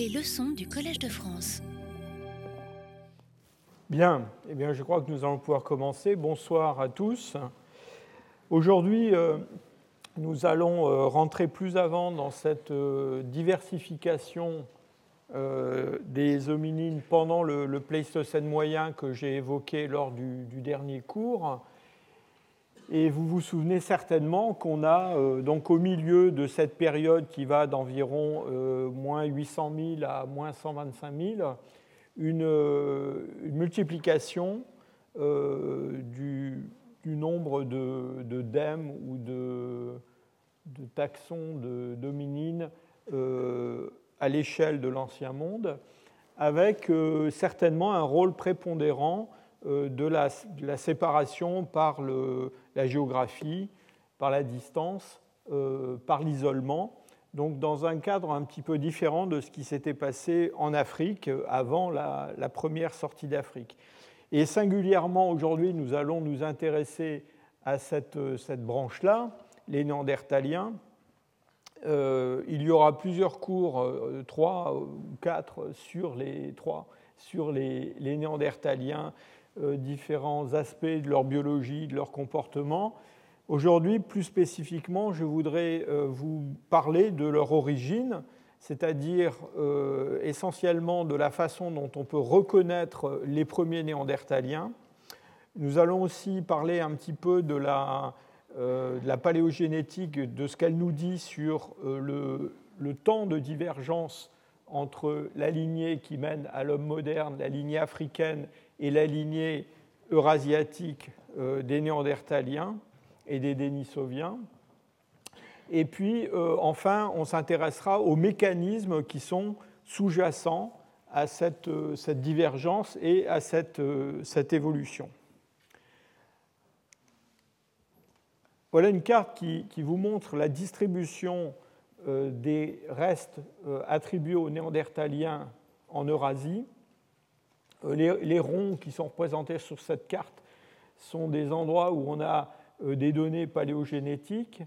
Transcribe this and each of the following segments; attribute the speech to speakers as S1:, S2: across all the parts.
S1: Les leçons du Collège de France.
S2: Bien, eh bien, je crois que nous allons pouvoir commencer. Bonsoir à tous. Aujourd'hui, euh, nous allons euh, rentrer plus avant dans cette euh, diversification des hominines pendant le, Pléistocène moyen que j'ai évoqué lors du, du, dernier cours. Et vous vous souvenez certainement qu'on a donc au milieu de cette période qui va d'environ moins 800 000 à moins 125 000, une, une multiplication du, nombre de, dèmes ou de, de taxons de dominines euh, à l'échelle de l'ancien monde, avec euh, certainement un rôle prépondérant euh, de, la, séparation par le, la géographie, par la distance, par l'isolement. Donc dans un cadre un petit peu différent de ce qui s'était passé en Afrique avant la, première sortie d'Afrique. Et singulièrement aujourd'hui, nous allons nous intéresser à cette, cette branche-là, les Néandertaliens. Euh, il y aura plusieurs cours, euh, trois ou quatre, sur les trois, sur les, les Néandertaliens, euh, différents aspects de leur biologie, de leur comportement. Aujourd'hui, plus spécifiquement, je voudrais vous parler de leur origine, c'est-à-dire euh, essentiellement de la façon dont on peut reconnaître les premiers néandertaliens. Nous allons aussi parler un petit peu de la, euh, paléogénétique, de ce qu'elle nous dit sur euh, le, temps de divergence entre la lignée qui mène à l'homme moderne, la lignée africaine, et la lignée eurasiatique des néandertaliens et des dénisoviens. Et puis, euh, enfin, on s'intéressera aux mécanismes qui sont sous-jacents à cette, euh, divergence et à euh, cette, évolution. Voilà une carte qui, vous montre la distribution des restes attribués aux néandertaliens en Eurasie. Les, ronds qui sont représentés sur cette carte sont des endroits où on a des données paléogénétiques.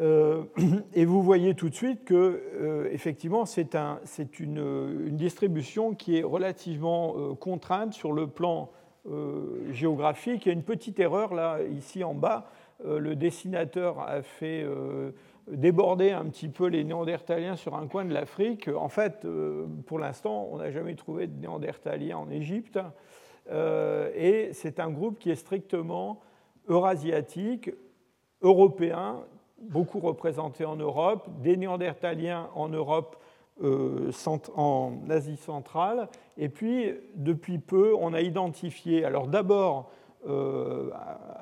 S2: Euh, et vous voyez tout de suite que, euh, effectivement, c'est une, distribution qui est relativement euh, contrainte sur le plan géographique. Il y a une petite erreur là, ici en bas. le dessinateur a fait déborder un petit peu les Néandertaliens sur un coin de l'Afrique. En fait, pour l'instant, on n'a jamais trouvé de Néandertaliens en Égypte. et c'est un groupe qui est strictement eurasiatique, européen, beaucoup représentés en Europe, des Néandertaliens en Europe, euh, en Asie centrale, et puis depuis peu, on a identifié, alors d'abord euh,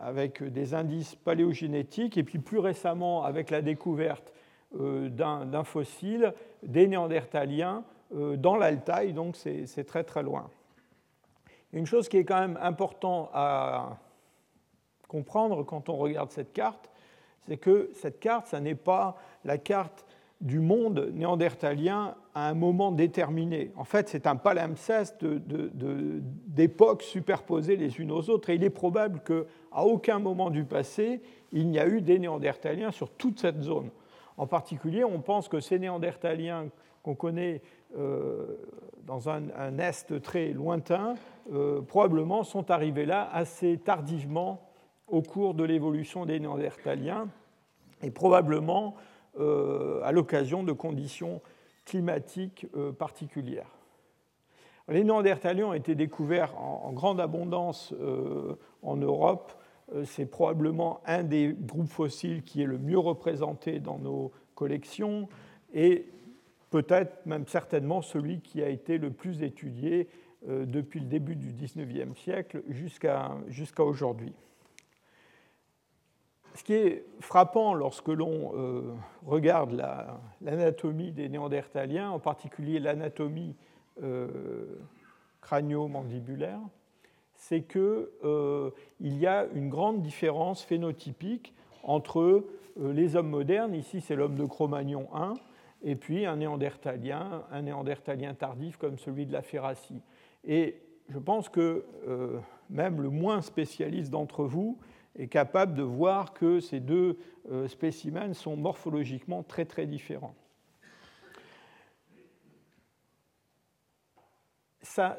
S2: avec des indices paléogénétiques, et puis plus récemment avec la découverte euh, d'un fossile, des Néandertaliens dans l'Altaï, donc c'est très très loin. Une chose qui est quand même importante à comprendre quand on regarde cette carte, c'est que cette carte, ce n'est pas la carte du monde néandertalien à un moment déterminé. En fait, c'est un palimpseste d'époques superposées les unes aux autres. Et il est probable qu'à aucun moment du passé, il n'y a eu des néandertaliens sur toute cette zone. En particulier, on pense que ces néandertaliens qu'on connaît euh, dans un, est très lointain, euh, probablement sont arrivés là assez tardivement au cours de l'évolution des Néandertaliens et probablement à l'occasion de conditions climatiques euh, particulières. Les Néandertaliens ont été découverts en, grande abondance euh, en Europe. C'est probablement un des groupes fossiles qui est le mieux représenté dans nos collections et peut-être même certainement celui qui a été le plus étudié depuis le début du XIXe siècle jusqu'à aujourd'hui ce qui est frappant lorsque l'on euh, regarde l'anatomie des néandertaliens, en particulier l'anatomie euh, crânio-mandibulaire, c'est qu'il euh, y a une grande différence phénotypique entre les hommes modernes, ici c'est l'homme de Cro-Magnon 1, et puis un néandertalien, un néandertalien tardif comme celui de la Ferracie. Et je pense que même le moins spécialiste d'entre vous est capable de voir que ces deux euh, spécimens sont morphologiquement très très différents.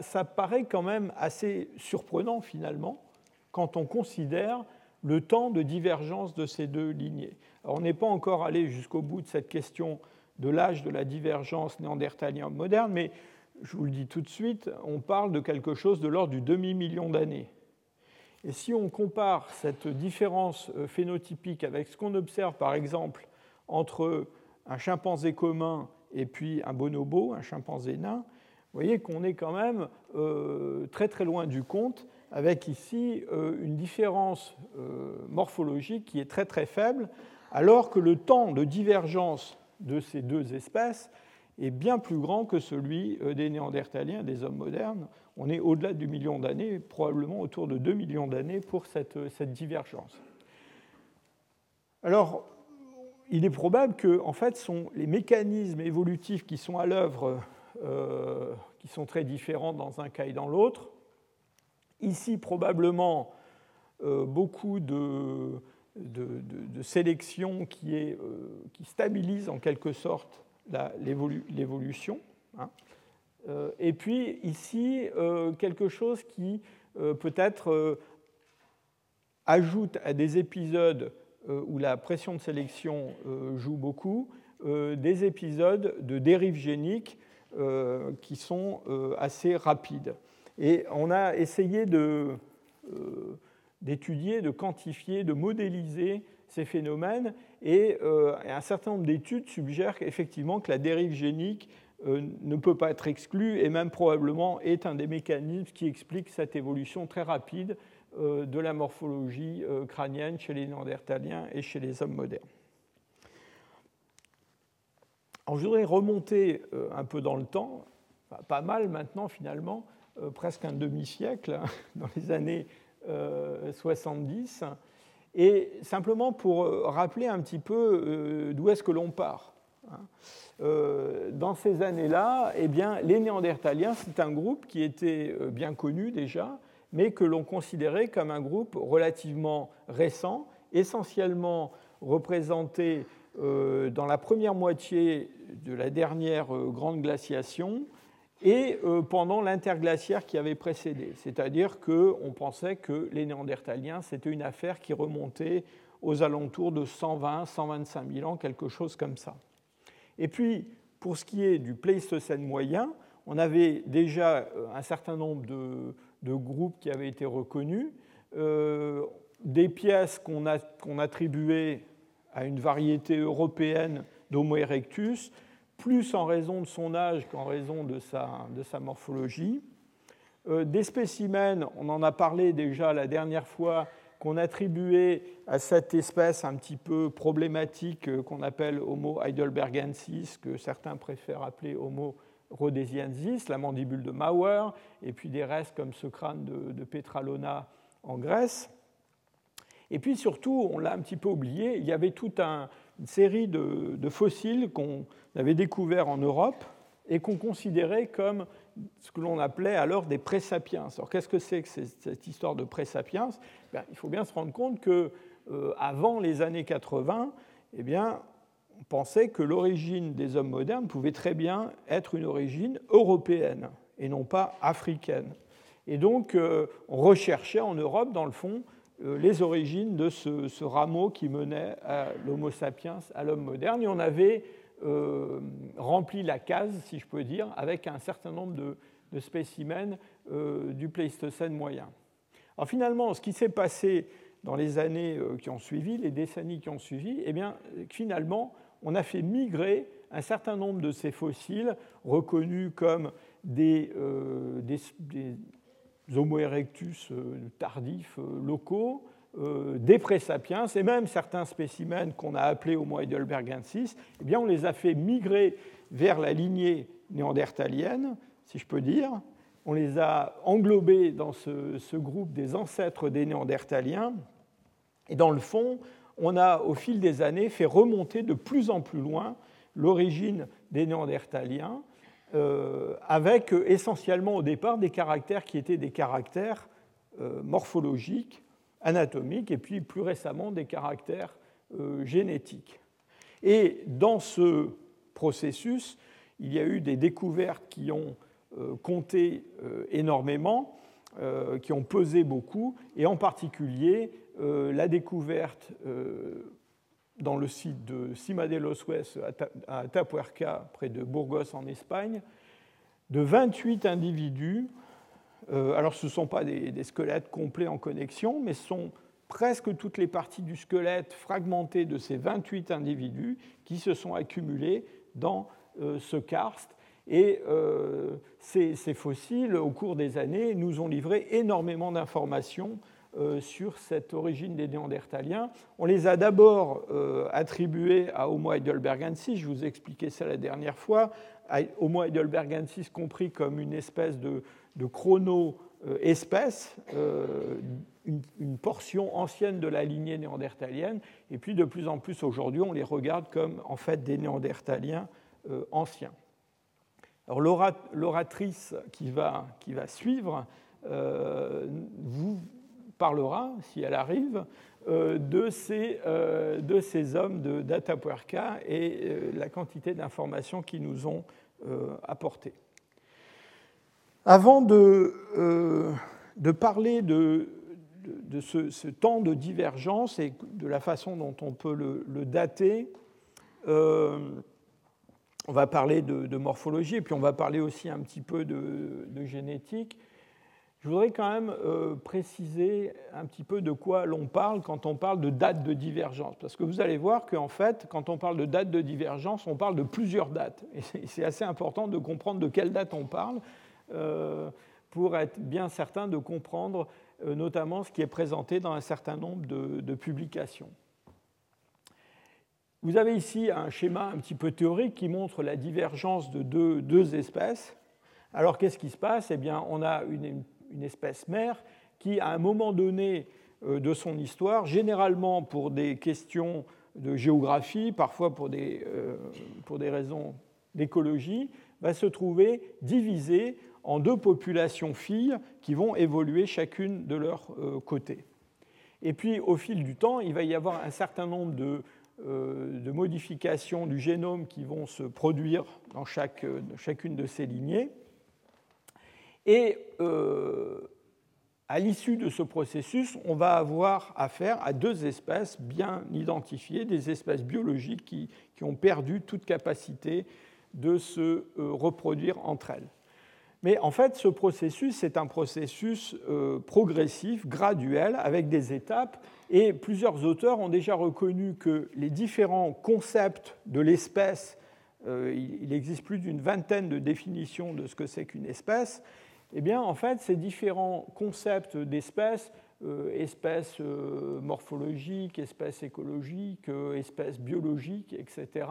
S2: ça, paraît quand même assez surprenant finalement quand on considère le temps de divergence de ces deux lignées. on n'est pas encore allé jusqu'au bout de cette question de l'âge de la divergence néandertalien moderne, mais je vous le dis tout de suite, on parle de quelque chose de l'ordre du demi-million d'années. Et si on compare cette différence euh, phénotypique avec ce qu'on observe par exemple entre un chimpanzé commun et puis un bonobo, un chimpanzé nain, vous voyez qu'on est quand même euh, très très loin du compte, avec ici euh, une différence morphologique qui est très très faible, alors que le temps de divergence de ces deux espèces est bien plus grand que celui euh, des Néandertaliens, des hommes modernes. On est au-delà du million d'années, probablement autour de 2 millions d'années pour cette, euh, cette, divergence. Alors, il est probable que en fait, sont les mécanismes évolutifs qui sont à l'œuvre, euh, qui sont très différents dans un cas et dans l'autre. Ici, probablement, beaucoup de, de, sélection qui, est, qui stabilise en quelque sorte l'évolution. Hein. Euh, et puis ici, euh, quelque chose qui euh, peut-être ajoute à des épisodes où la pression de sélection joue beaucoup, des épisodes de dérive génique qui sont assez rapides. Et on a essayé d'étudier, de quantifier, de modéliser ces phénomènes et euh, un certain nombre d'études suggèrent effectivement que la dérive génique euh, ne peut pas être exclue et même probablement est un des mécanismes qui explique cette évolution très rapide euh, de la morphologie crânienne chez les Néandertaliens et chez les hommes modernes. Alors, je voudrais remonter un peu dans le temps, pas mal maintenant finalement, presque un demi-siècle, hein, dans les années 70 et simplement pour euh, rappeler un petit peu euh, d'où est-ce que l'on part. Hein. Euh, dans ces années-là, eh bien, les Néandertaliens, c'est un groupe qui était bien connu déjà, mais que l'on considérait comme un groupe relativement récent, essentiellement représenté dans la première moitié de la dernière grande glaciation, et euh, pendant l'interglaciaire qui avait précédé. C'est-à-dire qu'on pensait que les Néandertaliens, c'était une affaire qui remontait aux alentours de 120, 125 000 ans, quelque chose comme ça. Et puis, pour ce qui est du Pléistocène moyen, on avait déjà euh, un certain nombre de, groupes qui avaient été reconnus, euh, des pièces qu'on attribuait à une variété européenne d'Homo erectus, plus en raison de son âge qu'en raison de sa, morphologie. Euh, des spécimens, on en a parlé déjà la dernière fois, qu'on attribuait à cette espèce un petit peu problématique euh, qu'on appelle Homo heidelbergensis, que certains préfèrent appeler Homo rhodesiensis, la mandibule de Mauer, et puis des restes comme ce crâne de, Petralona en Grèce. Et puis surtout, on l'a un petit peu oublié, il y avait toute un, une série de, fossiles qu'on avait découverts en Europe et qu'on considérait comme ce que l'on appelait alors des présapiens. Alors qu'est-ce que c'est que cette histoire de présapiens? Ben, Il faut bien se rendre compte que euh, avant les années 80, eh bien, on pensait que l'origine des hommes modernes pouvait très bien être une origine européenne et non pas africaine. Et donc, euh, on recherchait en Europe, dans le fond, les origines de ce, rameau qui menait à l'Homo sapiens, à l'homme moderne. Et on avait euh, rempli la case, si je peux dire, avec un certain nombre de, spécimens euh, du Pléistocène moyen. Alors finalement, ce qui s'est passé dans les années qui ont suivi, les décennies qui ont suivi, eh bien, finalement, on a fait migrer un certain nombre de ces fossiles reconnus comme des, des, Homo erectus euh, tardifs euh, locaux, euh, des présapiens, et même certains spécimens qu'on a appelés Homo heidelbergensis, eh bien, on les a fait migrer vers la lignée néandertalienne, si je peux dire. On les a englobés dans ce, groupe des ancêtres des néandertaliens. Et dans le fond, on a, au fil des années, fait remonter de plus en plus loin l'origine des néandertaliens avec euh, essentiellement au départ des caractères qui étaient des caractères euh, morphologiques, anatomiques, et puis plus récemment des caractères génétiques. Et dans ce processus, il y a eu des découvertes qui ont compté énormément, qui ont pesé beaucoup, et en particulier la découverte dans le site de Cima de los Hues à Atapuerca, près de Burgos en Espagne, de 28 individus. alors ce ne sont pas des, squelettes complets en connexion, mais ce sont presque toutes les parties du squelette fragmentées de ces 28 individus qui se sont accumulés dans euh, ce karst. Et euh, ces, fossiles, au cours des années, nous ont livré énormément d'informations euh, sur cette origine des Néandertaliens. On les a d'abord attribués à Homo heidelbergensis, je vous ai expliqué ça la dernière fois, Homo heidelbergensis compris comme une espèce de, chrono-espèce une, portion ancienne de la lignée néandertalienne, et puis de plus en plus aujourd'hui, on les regarde comme en fait des néandertaliens euh, anciens. Alors l'oratrice qui va, qui va suivre euh, vous parlera, si elle arrive, euh, de, ces, de ces hommes de Datapuerca et la quantité d'informations qu'ils nous ont apportées. Avant de, de parler de, de ce, temps de divergence et de la façon dont on peut le, dater, euh, on va parler de, morphologie et puis on va parler aussi un petit peu de, génétique. Je voudrais quand même euh, préciser un petit peu de quoi l'on parle quand on parle de date de divergence. Parce que vous allez voir qu'en fait, quand on parle de date de divergence, on parle de plusieurs dates. Et c'est assez important de comprendre de quelle date on parle euh, pour être bien certain de comprendre euh, notamment ce qui est présenté dans un certain nombre de, publications. Vous avez ici un schéma un petit peu théorique qui montre la divergence de deux, espèces. Alors qu'est-ce qui se passe? Eh bien, on a une, espèce mère qui, à un moment donné euh, de son histoire, généralement pour des questions de géographie, parfois pour des, euh, pour des raisons d'écologie, va se trouver divisée en deux populations filles qui vont évoluer chacune de leur euh, côté. Et puis au fil du temps, il va y avoir un certain nombre de, modifications du génome qui vont se produire dans chacune de ces lignées. Et euh, à l'issue de ce processus, on va avoir affaire à deux espèces bien identifiées, des espèces biologiques qui, qui ont perdu toute capacité de se reproduire entre elles. Mais en fait, ce processus est un processus euh, progressif, graduel, avec des étapes, et plusieurs auteurs ont déjà reconnu que les différents concepts de l'espèce, euh, il existe plus d'une vingtaine de définitions de ce que c'est qu'une espèce, eh en fait, ces différents concepts d'espèce euh, espèces euh, morphologiques, espèces écologiques, euh, espèces biologiques, etc.,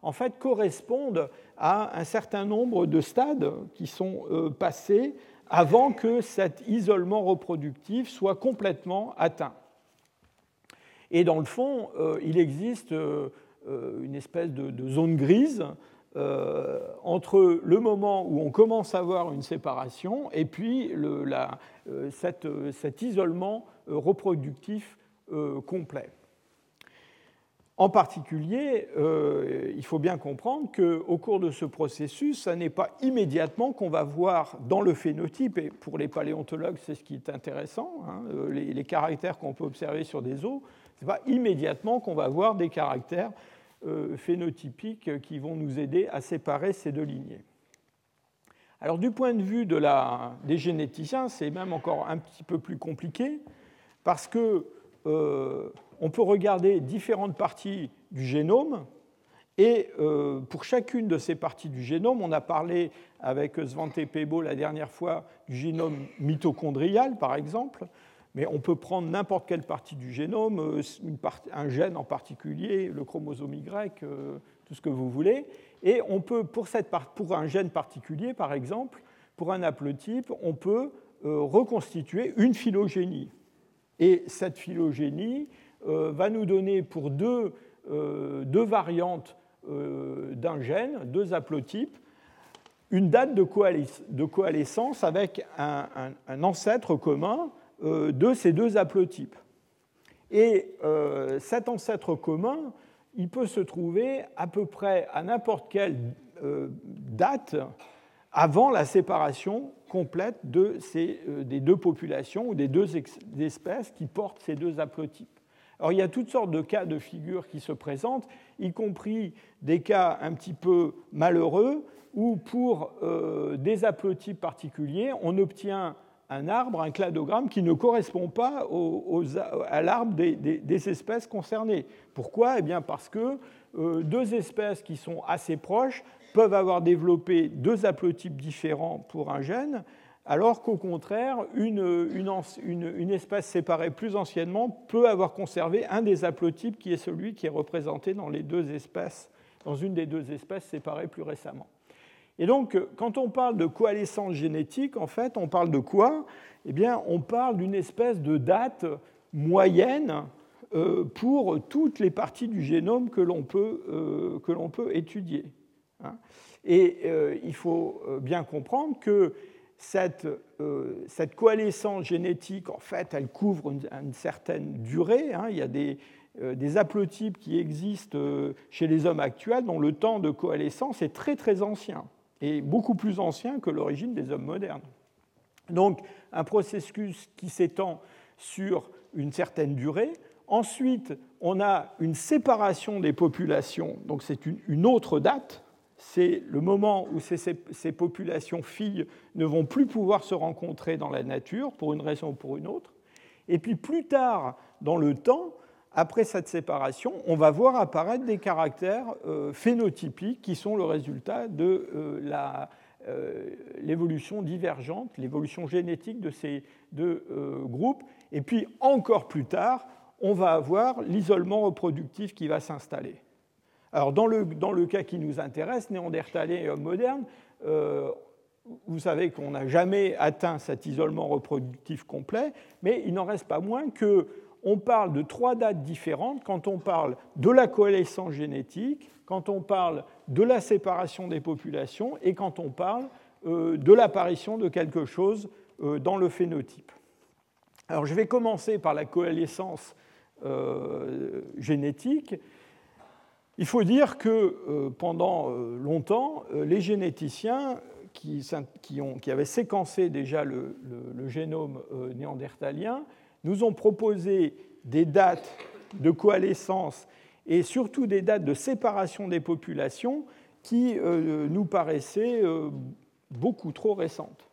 S2: en fait correspondent à un certain nombre de stades qui sont passés avant que cet isolement reproductif soit complètement atteint. Et dans le fond, il existe une espèce de zone grise euh, entre le moment où on commence à avoir une séparation et puis euh, euh, cet isolement reproductif complet. En particulier, il faut bien comprendre qu'au cours de ce processus, ce n'est pas immédiatement qu'on va voir dans le phénotype, et pour les paléontologues, c'est ce qui est intéressant, hein, les, caractères qu'on peut observer sur des os, ce n'est pas immédiatement qu'on va voir des caractères phénotypiques qui vont nous aider à séparer ces deux lignées. Alors du point de vue des généticiens, c'est même encore un petit peu plus compliqué parce que euh, on peut regarder différentes parties du génome et euh, pour chacune de ces parties du génome, on a parlé avec Svante Pebo la dernière fois du génome mitochondrial par exemple, mais on peut prendre n'importe quelle partie du génome, euh, un gène en particulier, le chromosome Y, euh, tout ce que vous voulez, et on peut, pour, un gène particulier, par exemple, pour un haplotype, on peut euh, reconstituer une phylogénie. Et cette phylogénie va nous donner pour deux, variantes d'un gène, deux haplotypes, une date de, coalescence avec un, ancêtre commun de ces deux haplotypes. Et euh, cet ancêtre commun, il peut se trouver à peu près à n'importe quelle euh, date avant la séparation complète de ces, des deux populations ou des deux espèces qui portent ces deux haplotypes. Alors il y a toutes sortes de cas de figure qui se présentent, y compris des cas un petit peu malheureux où pour euh, des haplotypes particuliers, on obtient un arbre, un cladogramme qui ne correspond pas à l'arbre des, espèces concernées. Pourquoi? Eh bien Parce que euh, deux espèces qui sont assez proches peuvent avoir développé deux haplotypes différents pour un gène, alors qu'au contraire, une, espèce séparée plus anciennement peut avoir conservé un des haplotypes qui est celui qui est représenté dans une des deux espèces séparées plus récemment. Et donc, quand on parle de coalescence génétique, en fait, on parle de quoi? Eh bien, on parle d'une espèce de date moyenne euh, pour toutes les parties du génome que l'on peut, euh, peut, étudier. Hein. Et euh, il faut bien comprendre que euh, cette, coalescence génétique, en fait, elle couvre une, certaine durée. Hein. Il y a des, euh, des, haplotypes qui existent euh, chez les hommes actuels dont le temps de coalescence est très très ancien, et beaucoup plus ancien que l'origine des hommes modernes. Donc un processus qui s'étend sur une certaine durée. Ensuite, on a une séparation des populations, donc c'est une autre date, c'est le moment où ces, populations filles ne vont plus pouvoir se rencontrer dans la nature pour une raison ou pour une autre. Et puis plus tard dans le temps, après cette séparation, on va voir apparaître des caractères euh, phénotypiques qui sont le résultat de euh, euh, l'évolution divergente, l'évolution génétique de ces deux groupes. Et puis encore plus tard, on va avoir l'isolement reproductif qui va s'installer. Alors, dans le, dans le, cas qui nous intéresse, néandertalien et homme moderne, vous savez qu'on n'a jamais atteint cet isolement reproductif complet, mais il n'en reste pas moins qu'on parle de trois dates différentes quand on parle de la coalescence génétique, quand on parle de la séparation des populations et quand on parle euh, de l'apparition de quelque chose euh, dans le phénotype. Alors je vais commencer par la coalescence génétique. Il faut dire que euh, pendant euh, longtemps, euh, les généticiens qui, avaient séquencé déjà le, génome néandertalien nous ont proposé des dates de coalescence et surtout des dates de séparation des populations qui nous paraissaient beaucoup trop récentes.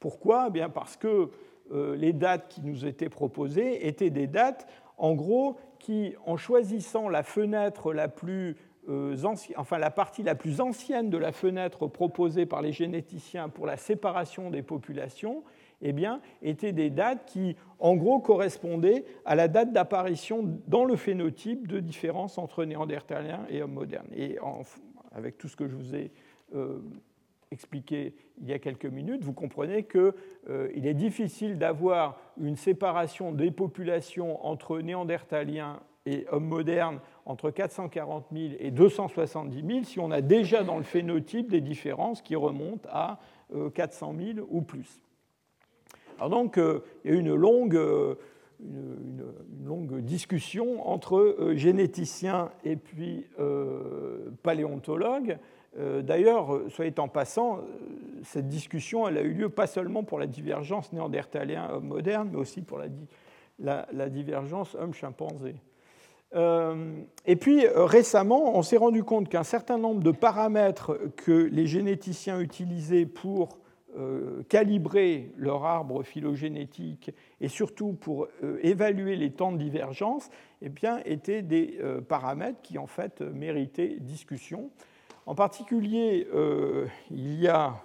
S2: Pourquoi? Eh Bien Parce que les dates qui nous étaient proposées étaient des dates, en gros, qui, en choisissant la fenêtre la plus euh, enfin la partie la plus ancienne de la fenêtre proposée par les généticiens pour la séparation des populations, eh bien, étaient des dates qui, en gros, correspondaient à la date d'apparition dans le phénotype de différence entre néandertaliens et hommes modernes. Et avec tout ce que je vous ai euh, expliqué il y a quelques minutes, vous comprenez qu'il euh, est difficile d'avoir une séparation des populations entre néandertaliens et hommes modernes entre 440 000 et 270 000 si on a déjà dans le phénotype des différences qui remontent à 400 euh, 000 ou plus. Donc, euh, il y a longue, une, longue discussion entre généticiens et puis paléontologues euh, d'ailleurs, soyez en passant, euh, cette discussion elle a eu lieu pas seulement pour la divergence néandertalien-homme moderne, mais aussi pour la, divergence homme-chimpanzé. Euh, et puis récemment, on s'est rendu compte qu'un certain nombre de paramètres que les généticiens utilisaient pour calibrer leur arbre phylogénétique et surtout pour évaluer les temps de divergence, eh bien, étaient des paramètres qui en fait méritaient discussion. En particulier, euh, il y a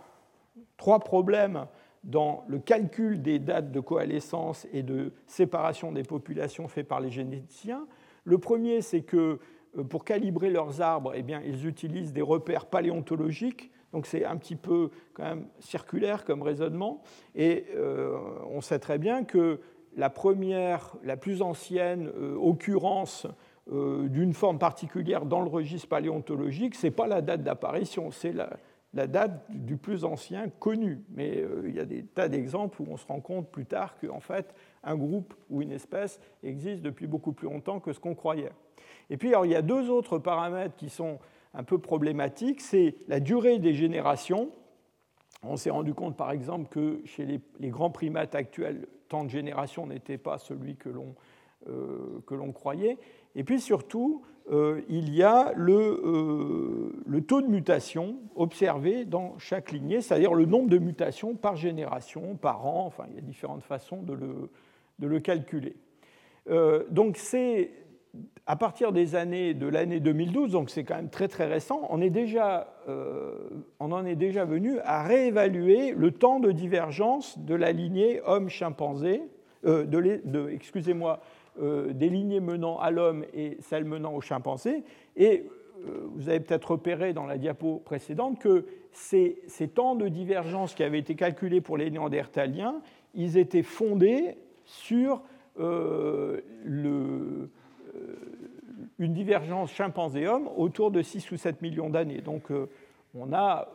S2: trois problèmes dans le calcul des dates de coalescence et de séparation des populations fait par les généticiens. Le premier, c'est que euh, pour calibrer leurs arbres, eh bien, ils utilisent des repères paléontologiques. Donc c'est un petit peu quand même circulaire comme raisonnement. Et euh, on sait très bien que la première, la plus ancienne occurrence euh, d'une forme particulière dans le registre paléontologique, ce n'est pas la date d'apparition, c'est la, date du plus ancien connu. Mais euh, il y a des tas d'exemples où on se rend compte plus tard qu'en fait, un groupe ou une espèce existe depuis beaucoup plus longtemps que ce qu'on croyait. Et puis, il y a deux autres paramètres qui sont un peu problématiques. C'est la durée des générations. On s'est rendu compte, par exemple, que chez les, grands primates actuels, le temps de génération n'était pas celui que l'on euh, croyait. Et puis surtout, euh, il y a le, le, taux de mutation observé dans chaque lignée, c'est-à-dire le nombre de mutations par génération, par an, enfin il y a différentes façons de le, de le calculer. donc c'est à partir des années de l'année 2012, donc c'est quand même très très récent, on, est déjà, euh, on en est déjà venu à réévaluer le temps de divergence de la lignée homme-chimpanzé, euh, de, excusez-moi, euh, des lignées menant à l'homme et celles menant au chimpanzé. Et vous avez peut-être repéré dans la diapo précédente que ces, ces, temps de divergence qui avaient été calculés pour les néandertaliens, ils étaient fondés sur le une divergence chimpanzé-homme autour de 6 ou 7 millions d'années. Donc euh, on n'a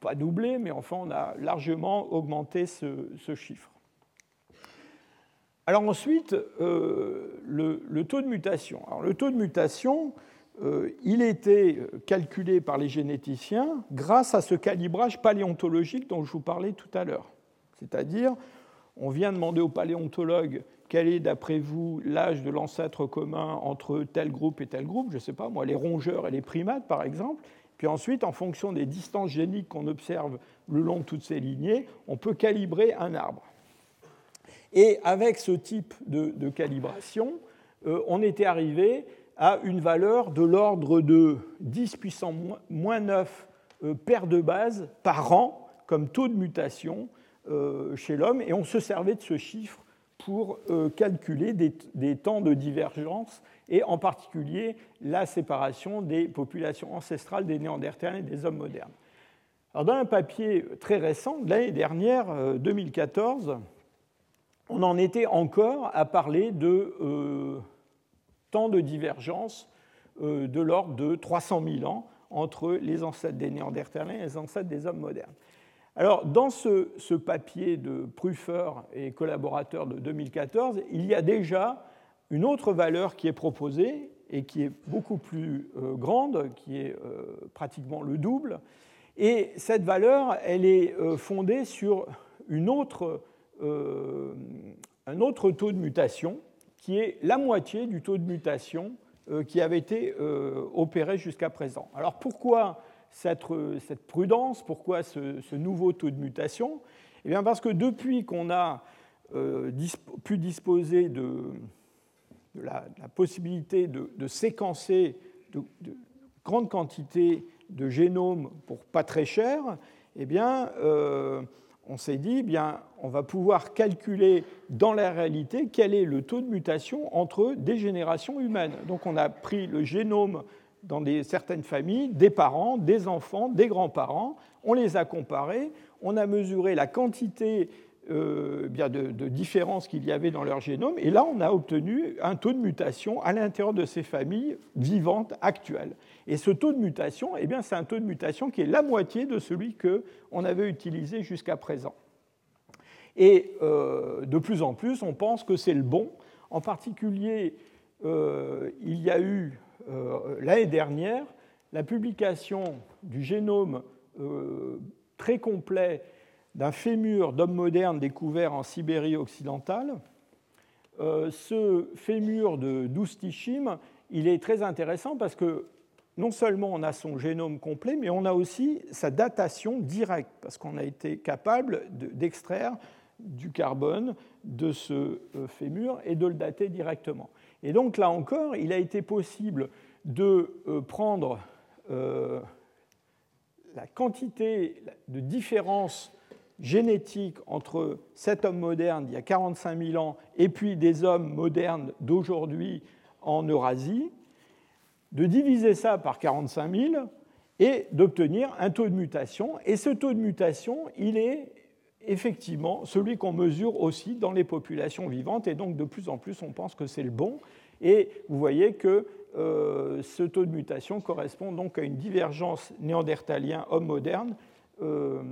S2: pas doublé, mais enfin on a largement augmenté ce, chiffre. Alors ensuite, euh, le, taux de mutation. Alors, le taux de mutation, il était calculé par les généticiens grâce à ce calibrage paléontologique dont je vous parlais tout à l'heure. C'est-à-dire, on vient demander aux paléontologues quel est, d'après vous, l'âge de l'ancêtre commun entre tel groupe et tel groupe Je ne sais pas, moi, les rongeurs et les primates, par exemple. Puis ensuite, en fonction des distances géniques qu'on observe le long de toutes ces lignées, on peut calibrer un arbre. Et avec ce type de, calibration, euh, on était arrivé à une valeur de l'ordre de 10 puissant moins 9 euh, paires de bases par an comme taux de mutation euh, chez l'homme, et on se servait de ce chiffre pour euh, calculer des, temps de divergence et en particulier la séparation des populations ancestrales des Néandertaliens et des hommes modernes. Dans un papier très récent, l'année dernière, 2014, euh, on en était encore à parler de euh, temps de divergence de l'ordre de 300 000 ans entre les ancêtres des Néandertaliens et les ancêtres des hommes modernes. Alors, dans ce, papier de Prüfer et collaborateurs de 2014, il y a déjà une autre valeur qui est proposée et qui est beaucoup plus euh, grande, qui est euh, pratiquement le double. Et cette valeur, elle est euh, fondée sur un autre taux de mutation, qui est la moitié du taux de mutation qui avait été opéré jusqu'à présent. Alors pourquoi cette, prudence, pourquoi ce, nouveau taux de mutation? Eh bien parce que depuis qu'on a euh, pu disposer de, la, possibilité de, séquencer de, grandes quantités de génomes pour pas très cher, eh bien, euh, on s'est dit, eh bien, on va pouvoir calculer dans la réalité quel est le taux de mutation entre des générations humaines. Donc on a pris le génome dans certaines familles des parents, des enfants, des grands-parents. On les a comparés, on a mesuré la quantité euh, de, différences qu'il y avait dans leur génome, et là on a obtenu un taux de mutation à l'intérieur de ces familles vivantes actuelles. Et ce taux de mutation, eh bien, c'est un taux de mutation qui est la moitié de celui qu'on avait utilisé jusqu'à présent. Et euh, de plus en plus, on pense que c'est le bon. En particulier, euh, il y a eu l'année dernière la publication du génome euh, très complet d'un fémur d'homme moderne découvert en Sibérie occidentale. Euh, ce fémur de Doustichim, il est très intéressant parce que non seulement on a son génome complet, mais on a aussi sa datation directe, parce qu'on a été capable d'extraire du carbone de ce fémur et de le dater directement. Et donc là encore, il a été possible de euh, prendre euh, la quantité de différence génétique entre cet homme moderne d'il y a 45 000 ans et puis des hommes modernes d'aujourd'hui en Eurasie, de diviser ça par 45 000 et d'obtenir un taux de mutation. Et ce taux de mutation, il est effectivement celui qu'on mesure aussi dans les populations vivantes, et donc de plus en plus on pense que c'est le bon. Et vous voyez que euh, ce taux de mutation correspond donc à une divergence néandertalien-homme moderne euh,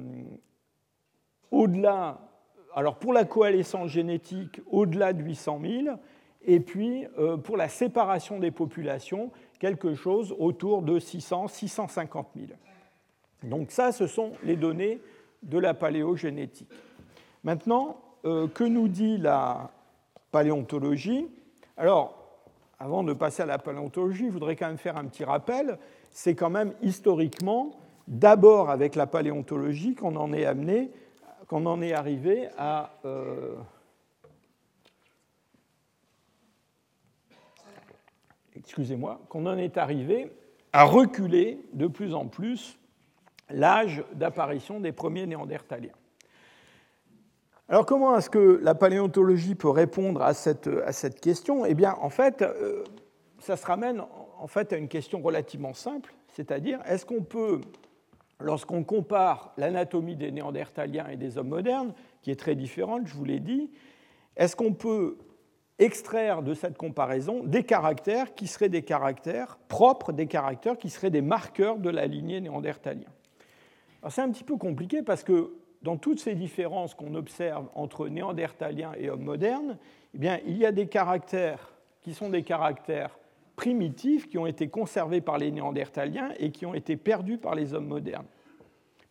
S2: au-delà, alors pour la coalescence génétique, au-delà de 800 000, et puis euh, pour la séparation des populations, quelque chose autour de 600, 650 000. Donc ça, ce sont les données de la paléogénétique. Maintenant, que nous dit la paléontologie? Alors, avant de passer à la paléontologie, je voudrais quand même faire un petit rappel. C'est quand même historiquement, d'abord avec la paléontologie, qu'on en est amené, qu'on en est arrivé à. Euh, excusez-moi, qu'on en est arrivé à reculer de plus en plus l'âge d'apparition des premiers néandertaliens. Alors comment est-ce que la paléontologie peut répondre à cette, question? Eh bien, en fait, euh, ça se ramène en fait à une question relativement simple, c'est-à-dire est-ce qu'on peut, lorsqu'on compare l'anatomie des néandertaliens et des hommes modernes, qui est très différente, je vous l'ai dit, est-ce qu'on peut extraire de cette comparaison des caractères qui seraient des caractères propres, des caractères qui seraient des marqueurs de la lignée néandertalien c'est un petit peu compliqué parce que dans toutes ces différences qu'on observe entre néandertaliens et hommes modernes, eh bien, il y a des caractères qui sont des caractères primitifs qui ont été conservés par les néandertaliens et qui ont été perdus par les hommes modernes.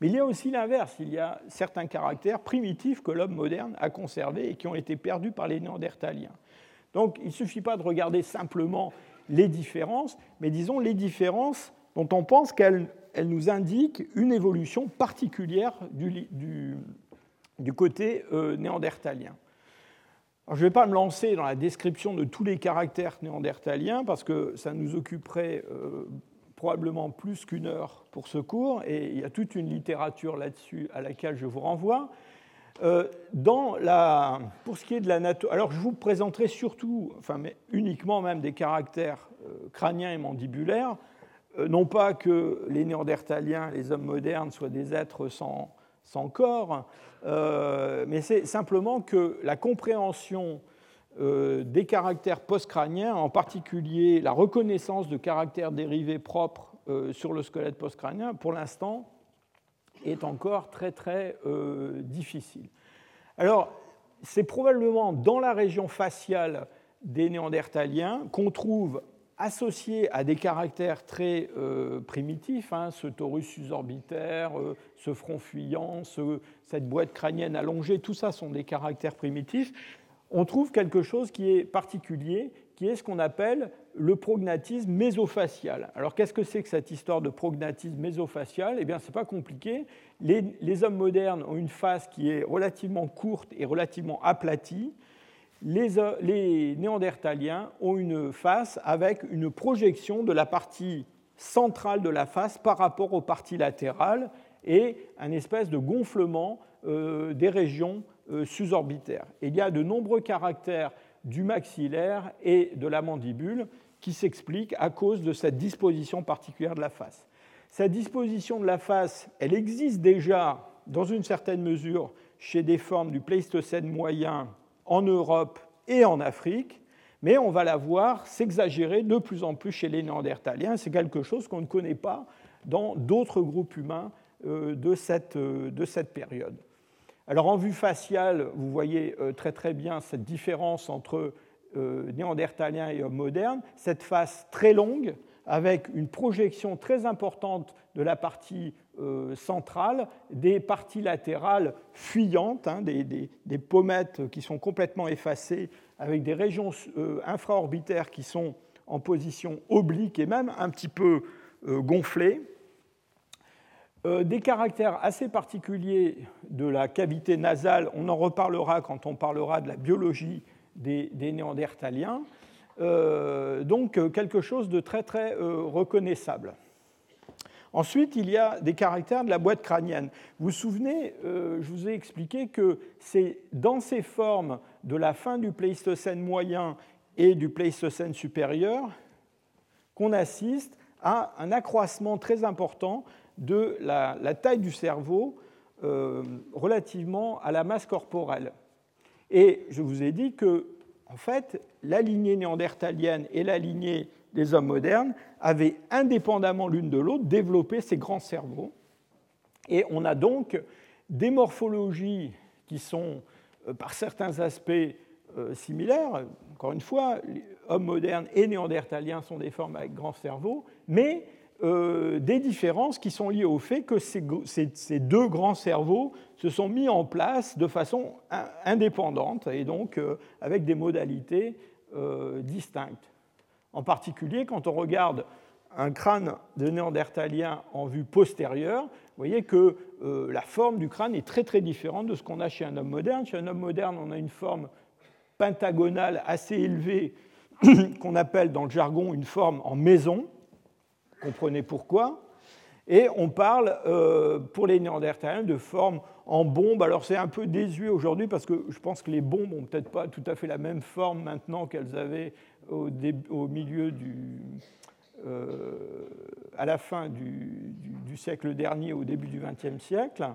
S2: Mais il y a aussi l'inverse, il y a certains caractères primitifs que l'homme moderne a conservés et qui ont été perdus par les néandertaliens. Donc il ne suffit pas de regarder simplement les différences, mais disons les différences dont on pense qu'elles elle nous indique une évolution particulière du, du, côté euh, néandertalien. je ne vais pas me lancer dans la description de tous les caractères néandertaliens parce que ça nous occuperait euh, probablement plus qu'une heure pour ce cours et il y a toute une littérature là-dessus à laquelle je vous renvoie. Euh, dans la, pour ce qui est de l'anatomie, alors je vous présenterai surtout, enfin mais uniquement même des caractères crâniens et mandibulaires. Euh, non pas que les néandertaliens, les hommes modernes, soient des êtres sans, corps, euh, mais c'est simplement que la compréhension euh, des caractères postcrâniens, en particulier la reconnaissance de caractères dérivés propres sur le squelette postcrânien, pour l'instant, est encore très très difficile. Alors, c'est probablement dans la région faciale des néandertaliens qu'on trouve associé à des caractères très euh, primitifs, hein, ce torus susorbitaire, euh, ce front fuyant, cette boîte crânienne allongée, tout ça sont des caractères primitifs, on trouve quelque chose qui est particulier, qui est ce qu'on appelle le prognatisme mésofacial. Alors qu'est-ce que c'est que cette histoire de prognatisme mésofacial? Eh bien, ce n'est pas compliqué. Les hommes modernes ont une face qui est relativement courte et relativement aplatie les, Néandertaliens ont une face avec une projection de la partie centrale de la face par rapport aux parties latérales et un espèce de gonflement euh, des régions euh, susorbitaires. il y a de nombreux caractères du maxillaire et de la mandibule qui s'expliquent à cause de cette disposition particulière de la face. Cette disposition de la face, elle existe déjà dans une certaine mesure chez des formes du Pléistocène moyen en Europe et en Afrique, mais on va la voir s'exagérer de plus en plus chez les Néandertaliens. C'est quelque chose qu'on ne connaît pas dans d'autres groupes humains euh, de cette, euh, de cette période. Alors en vue faciale, vous voyez euh, très très bien cette différence entre Néandertaliens et hommes modernes, cette face très longue avec une projection très importante de la partie euh, centrale, des parties latérales fuyantes, hein, des, pommettes qui sont complètement effacées, avec des régions euh, infraorbitaires qui sont en position oblique et même un petit peu euh, gonflées. des caractères assez particuliers de la cavité nasale, on en reparlera quand on parlera de la biologie des néandertaliens. Euh, donc quelque chose de très très reconnaissable. Ensuite, il y a des caractères de la boîte crânienne. Vous vous souvenez, je vous ai expliqué que c'est dans ces formes de la fin du Pléistocène moyen et du Pléistocène supérieur qu'on assiste à un accroissement très important de la, la taille du cerveau relativement à la masse corporelle. Et je vous ai dit que en fait, la lignée néandertalienne et la lignée des hommes modernes avaient indépendamment l'une de l'autre développé ces grands cerveaux. Et on a donc des morphologies qui sont, euh, par certains aspects, euh, similaires. Encore une fois, les hommes modernes et néandertaliens sont des formes avec grands cerveaux, mais des différences qui sont liées au fait que ces, deux grands cerveaux se sont mis en place de façon indépendante et donc avec des modalités distinctes. En particulier, quand on regarde un crâne de néandertalien en vue postérieure, vous voyez que euh, la forme du crâne est très très différente de ce qu'on a chez un homme moderne. Chez un homme moderne, on a une forme pentagonale assez élevée qu'on appelle dans le jargon une forme en maison. Comprenez pourquoi. Et on parle euh, pour les néandertaliens de forme en bombe. Alors c'est un peu désuet aujourd'hui parce que je pense que les bombes n'ont peut-être pas tout à fait la même forme maintenant qu'elles avaient au, milieu du, euh, à la fin du, siècle dernier, au début du XXe siècle.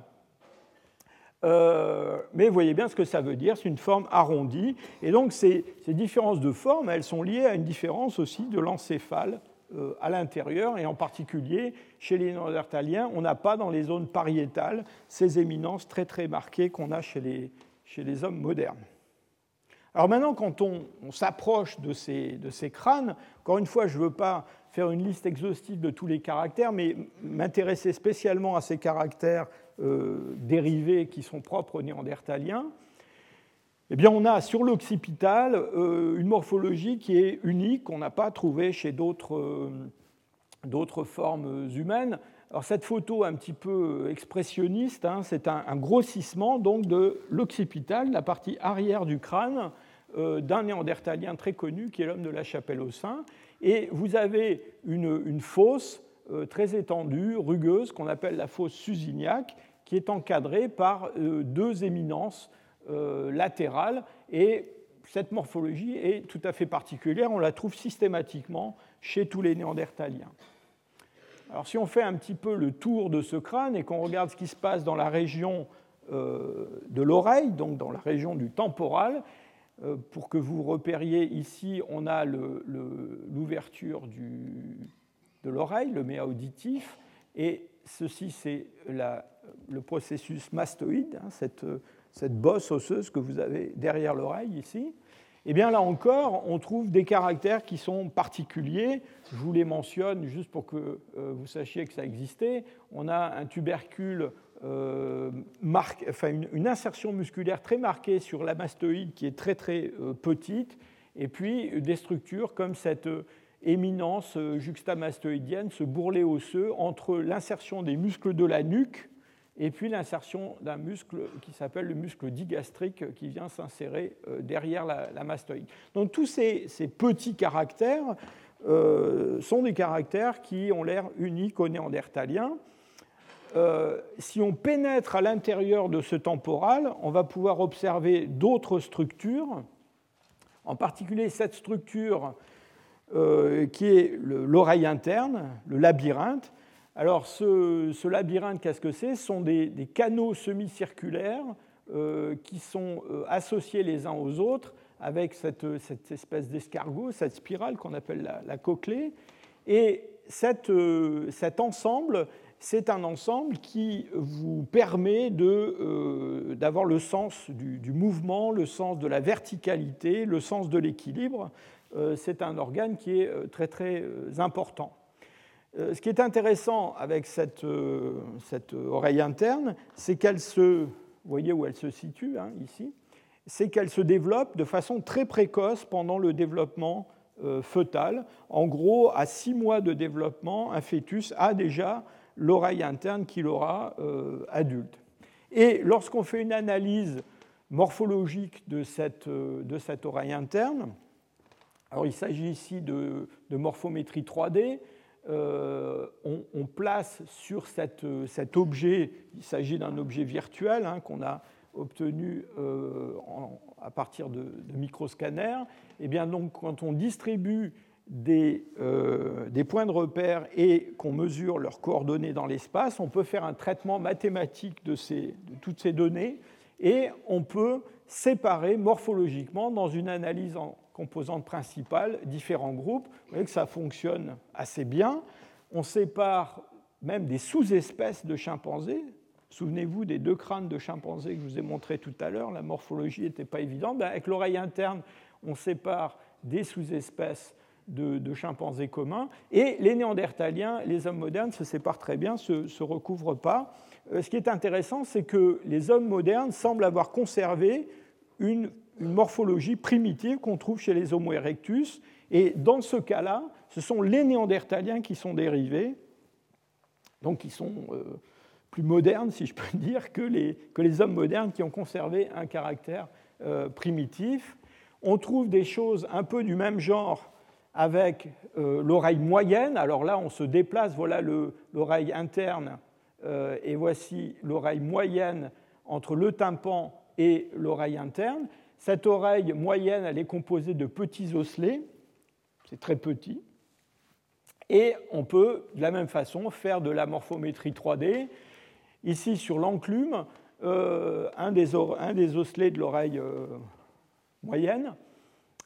S2: Euh, mais voyez bien ce que ça veut dire, c'est une forme arrondie. Et donc ces, différences de forme, elles sont liées à une différence aussi de l'encéphale euh, à l'intérieur, et en particulier chez les néandertaliens, on n'a pas dans les zones pariétales ces éminences très très marquées qu'on a chez les, chez les hommes modernes. Alors maintenant, quand on, s'approche de ces, crânes, encore une fois, je ne veux pas faire une liste exhaustive de tous les caractères, mais m'intéresser spécialement à ces caractères euh, dérivés qui sont propres aux néandertaliens. Eh bien, on a sur l'occipital euh, une morphologie qui est unique, qu'on n'a pas trouvée chez d'autres euh, formes humaines. Alors, cette photo un petit peu expressionniste, hein, c'est un, grossissement donc de l'occipital, la partie arrière du crâne, d'un néandertalien très connu qui est l'homme de la chapelle au sein. Et vous avez une, fosse euh, très étendue, rugueuse, qu'on appelle la fosse Susignac, qui est encadrée par euh, deux éminences euh, latérales. Et cette morphologie est tout à fait particulière. On la trouve systématiquement chez tous les néandertaliens. Alors si on fait un petit peu le tour de ce crâne et qu'on regarde ce qui se passe dans la région de l'oreille, donc dans la région du temporal, euh, pour que vous repériez ici, on a l'ouverture de l'oreille, le méa auditif, et ceci c'est le processus mastoïde, hein, cette, bosse osseuse que vous avez derrière l'oreille ici. Eh bien là encore, on trouve des caractères qui sont particuliers. Je vous les mentionne juste pour que euh, vous sachiez que ça existait. On a un tubercule euh, enfin, une, insertion musculaire très marquée sur la mastoïde qui est très très euh, petite, et puis des structures comme cette éminence juxtamastoïdienne, ce bourrelet osseux entre l'insertion des muscles de la nuque et puis l'insertion d'un muscle qui s'appelle le muscle digastrique qui vient s'insérer derrière la, mastoïde. Donc tous ces, petits caractères sont des caractères qui ont l'air uniques aux néandertaliens. Euh, si on pénètre à l'intérieur de ce temporal, on va pouvoir observer d'autres structures, en particulier cette structure euh, qui est l'oreille interne, le labyrinthe. Alors ce, labyrinthe, qu'est-ce que c'est? Ce sont des, canaux semi-circulaires euh, qui sont associés les uns aux autres avec cette, espèce d'escargot, cette spirale qu'on appelle la, cochlée. Et cet ensemble c'est un ensemble qui vous permet euh, d'avoir le sens du, mouvement, le sens de la verticalité, le sens de l'équilibre. Euh, c'est un organe qui est euh, très très important. Ce qui est intéressant avec cette, oreille interne, c'est qu'elle se, voyez où elle se situe hein, ici, c'est qu'elle se développe de façon très précoce pendant le développement fœtal. En gros, à six mois de développement, un fœtus a déjà l'oreille interne qu'il aura euh, adulte. Et lorsqu'on fait une analyse morphologique euh, de cette oreille interne, alors il s'agit ici de, morphométrie 3D, euh, on, place sur cet objet, il s'agit d'un objet virtuel hein, qu'on a obtenu à partir de, de microscanners, et eh bien donc quand on distribue euh, des, points de repère et qu'on mesure leurs coordonnées dans l'espace, on peut faire un traitement mathématique de, toutes ces données et on peut séparer morphologiquement dans une analyse en composantes principales différents groupes. Vous voyez que ça fonctionne assez bien. On sépare même des sous-espèces de chimpanzés. Souvenez-vous des deux crânes de chimpanzés que je vous ai montré tout à l'heure, la morphologie n'était pas évidente. Ben, avec l'oreille interne, on sépare des sous-espèces de, chimpanzés communs. Et les néandertaliens, les hommes modernes se séparent très bien, ne se, recouvrent pas. Euh, ce qui est intéressant, c'est que les hommes modernes semblent avoir conservé une, morphologie primitive qu'on trouve chez les Homo erectus. Et dans ce cas-là, ce sont les néandertaliens qui sont dérivés, donc qui sont euh, plus modernes, si je peux dire, que les, hommes modernes qui ont conservé un caractère euh, primitif. On trouve des choses un peu du même genre avec euh, l'oreille moyenne. Alors là, on se déplace, voilà l'oreille interne, et voici l'oreille moyenne entre le tympan et l'oreille interne. Cette oreille moyenne, elle est composée de petits osselets, c'est très petit, et on peut de la même façon faire de la morphométrie 3D. Ici, sur l'enclume, euh, un, des, osselets de l'oreille moyenne.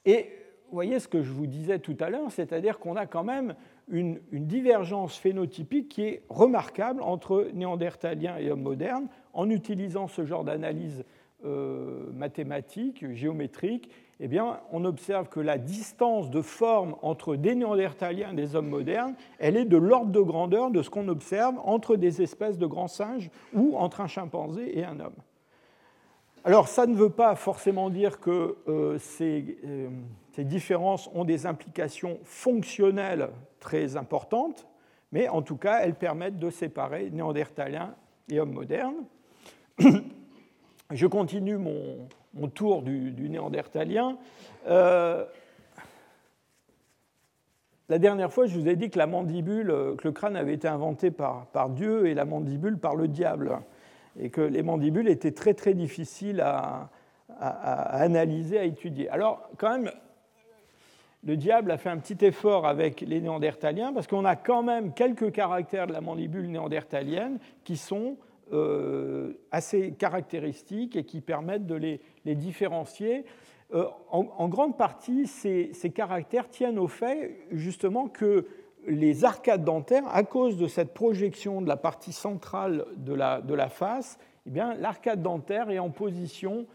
S2: Et vous voyez ce que je vous disais tout à l'heure, c'est-à-dire qu'on a quand même une, divergence phénotypique qui est remarquable entre néandertaliens et hommes modernes en utilisant ce genre d'analyse euh, mathématique, géométrique. Eh bien, on observe que la distance de forme entre des néandertaliens et des hommes modernes, elle est de l'ordre de grandeur de ce qu'on observe entre des espèces de grands singes ou entre un chimpanzé et un homme. Alors, ça ne veut pas forcément dire que euh, ces, euh, ces différences ont des implications fonctionnelles très importantes, mais en tout cas, elles permettent de séparer néandertaliens et hommes modernes. Je continue mon, tour du, néandertalien. Euh, la dernière fois, je vous ai dit que la mandibule, que le crâne avait été inventé par, Dieu et la mandibule par le diable, et que les mandibules étaient très très difficiles à, analyser, à étudier. Alors, quand même, le diable a fait un petit effort avec les néandertaliens parce qu'on a quand même quelques caractères de la mandibule néandertalienne qui sont assez caractéristiques et qui permettent de les, différencier. Euh, en, grande partie, ces, caractères tiennent au fait justement que les arcades dentaires, à cause de cette projection de la partie centrale de la, de la face, eh l'arcade dentaire est en position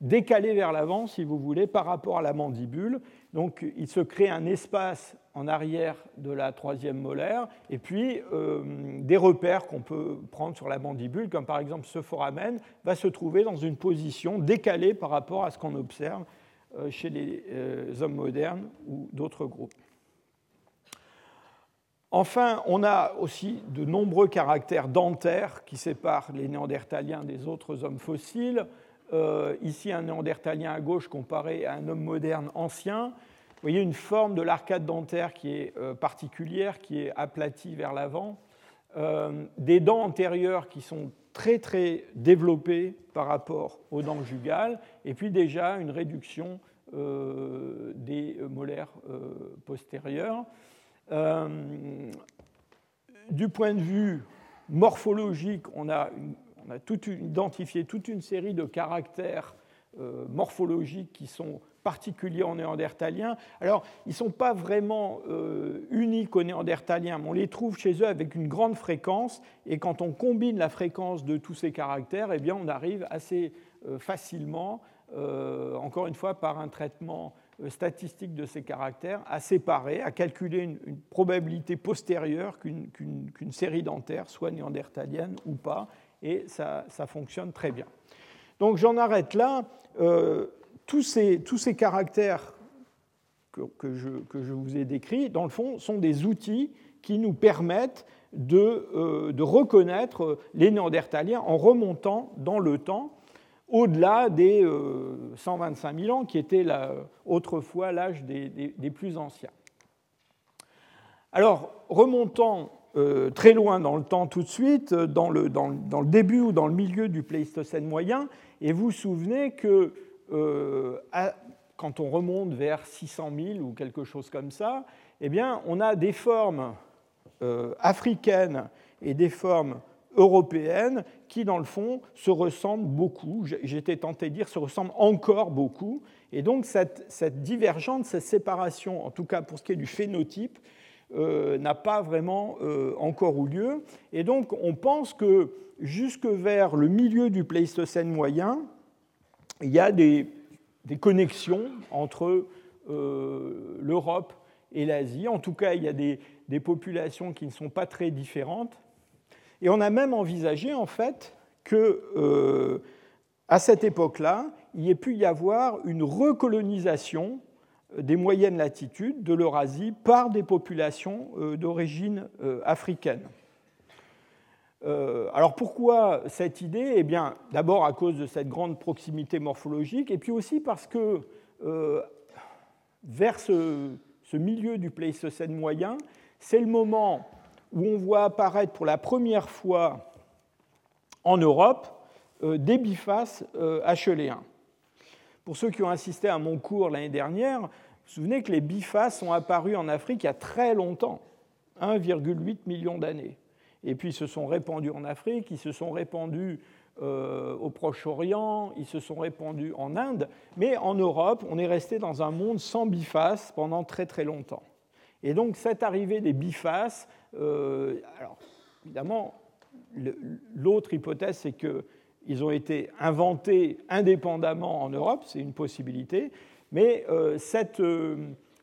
S2: décalée vers l'avant, si vous voulez, par rapport à la mandibule. Donc il se crée un espace en arrière de la troisième molaire, et puis euh, des repères qu'on peut prendre sur la mandibule, comme par exemple ce foramen, va se trouver dans une position décalée par rapport à ce qu'on observe euh, chez les euh, hommes modernes ou d'autres groupes. Enfin, on a aussi de nombreux caractères dentaires qui séparent les néandertaliens des autres hommes fossiles. Ici un néandertalien à gauche comparé à un homme moderne ancien. Vous voyez une forme de l'arcade dentaire qui est euh, particulière, qui est aplatie vers l'avant. Euh, des dents antérieures qui sont très très développées par rapport aux dents jugales, et puis déjà une réduction des molaires postérieures. du point de vue morphologique, on a identifié toute une série de caractères euh, morphologiques qui sont particuliers en néandertaliens. Alors, ils ne sont pas vraiment euh, uniques aux néandertaliens, mais on les trouve chez eux avec une grande fréquence, et quand on combine la fréquence de tous ces caractères, eh bien, on arrive assez euh, facilement, encore une fois par un traitement statistique de ces caractères, à séparer, à calculer une, probabilité postérieure qu'une série dentaire soit néandertalienne ou pas, et ça, fonctionne très bien. Donc j'en arrête là. Euh, tous, ces, caractères que, je, vous ai décrits, dans le fond, sont des outils qui nous permettent de, euh, reconnaître les néandertaliens en remontant dans le temps au-delà des 125 euh, 000 ans qui étaient autrefois l'âge des, plus anciens. Alors, remontant euh, très loin dans le temps tout de suite, dans le, dans, le, début ou dans le milieu du Pléistocène moyen, et vous vous souvenez que euh, quand on remonte vers 600 000 ou quelque chose comme ça, eh bien, on a des formes africaines et des formes européennes qui, dans le fond, se ressemblent beaucoup. J'étais tenté de dire se ressemblent encore beaucoup. Et donc, cette, divergence, cette séparation, en tout cas pour ce qui est du phénotype, euh, n'a pas vraiment euh, encore eu lieu. Et donc on pense que jusque vers le milieu du Pléistocène moyen, il y a des, connexions entre euh, l'Europe et l'Asie. En tout cas, il y a des, populations qui ne sont pas très différentes. Et on a même envisagé, en fait, que euh, cette époque-là, il y ait pu y avoir une recolonisation des moyennes latitudes de l'Eurasie par des populations euh, d'origine euh, alors pourquoi cette idée? Eh bien, d'abord à cause de cette grande proximité morphologique, et puis aussi parce que vers ce, milieu du Pléistocène moyen, c'est le moment où on voit apparaître pour la première fois en Europe euh, des bifaces euh, acheléens. Pour ceux qui ont assisté à mon cours l'année dernière, vous vous souvenez que les bifaces sont apparus en Afrique il y a très longtemps, 1,8 million d'années. Et puis ils se sont répandus en Afrique, ils se sont répandus euh, au Proche-Orient, ils se sont répandus en Inde, mais en Europe, on est resté dans un monde sans bifaces pendant très très longtemps. Et donc cette arrivée des bifaces, euh, alors évidemment, l'autre hypothèse, c'est qu'ils ont été inventés indépendamment en Europe, c'est une possibilité, mais euh, cette,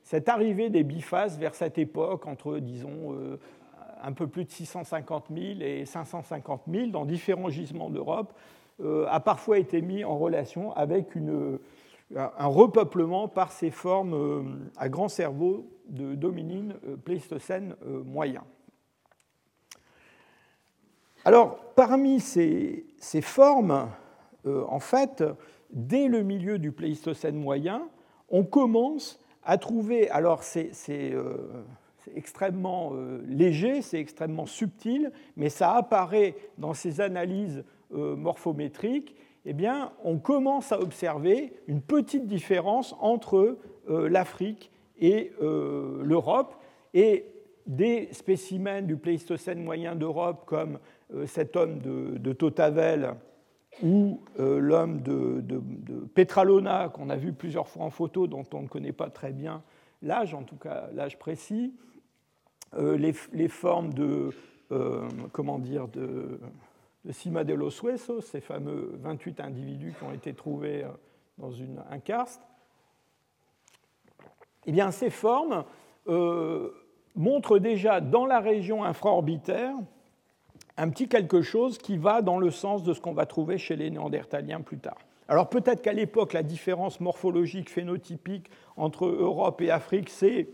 S2: cette, arrivée des bifaces vers cette époque, entre, disons, un peu plus de 650 000 et 550 000 dans différents gisements d'Europe, euh, a parfois été mis en relation avec une, un repeuplement par ces formes euh, à grand cerveau de dominine euh, pléistocène moyen. Alors, parmi ces, ces formes, en fait, dès le milieu du Pléistocène moyen, on commence à trouver, alors c'est extrêmement euh, léger, c'est extrêmement subtil, mais ça apparaît dans ces analyses euh, morphométriques. Eh bien, on commence à observer une petite différence entre euh, l'Afrique et l'Europe. Et des spécimens du Pléistocène moyen d'Europe, comme cet homme de, Totavel ou l'homme de, de, Petralona, qu'on a vu plusieurs fois en photo, dont on ne connaît pas très bien l'âge, en tout cas l'âge précis, euh, les, formes de, euh, comment dire, de, Cima de los Huesos, ces fameux 28 individus qui ont été trouvés euh, dans une, un karst, eh bien, ces formes montrent déjà dans la région infraorbitaire un petit quelque chose qui va dans le sens de ce qu'on va trouver chez les Néandertaliens plus tard. Alors peut-être qu'à l'époque, la différence morphologique, phénotypique entre Europe et Afrique, c'est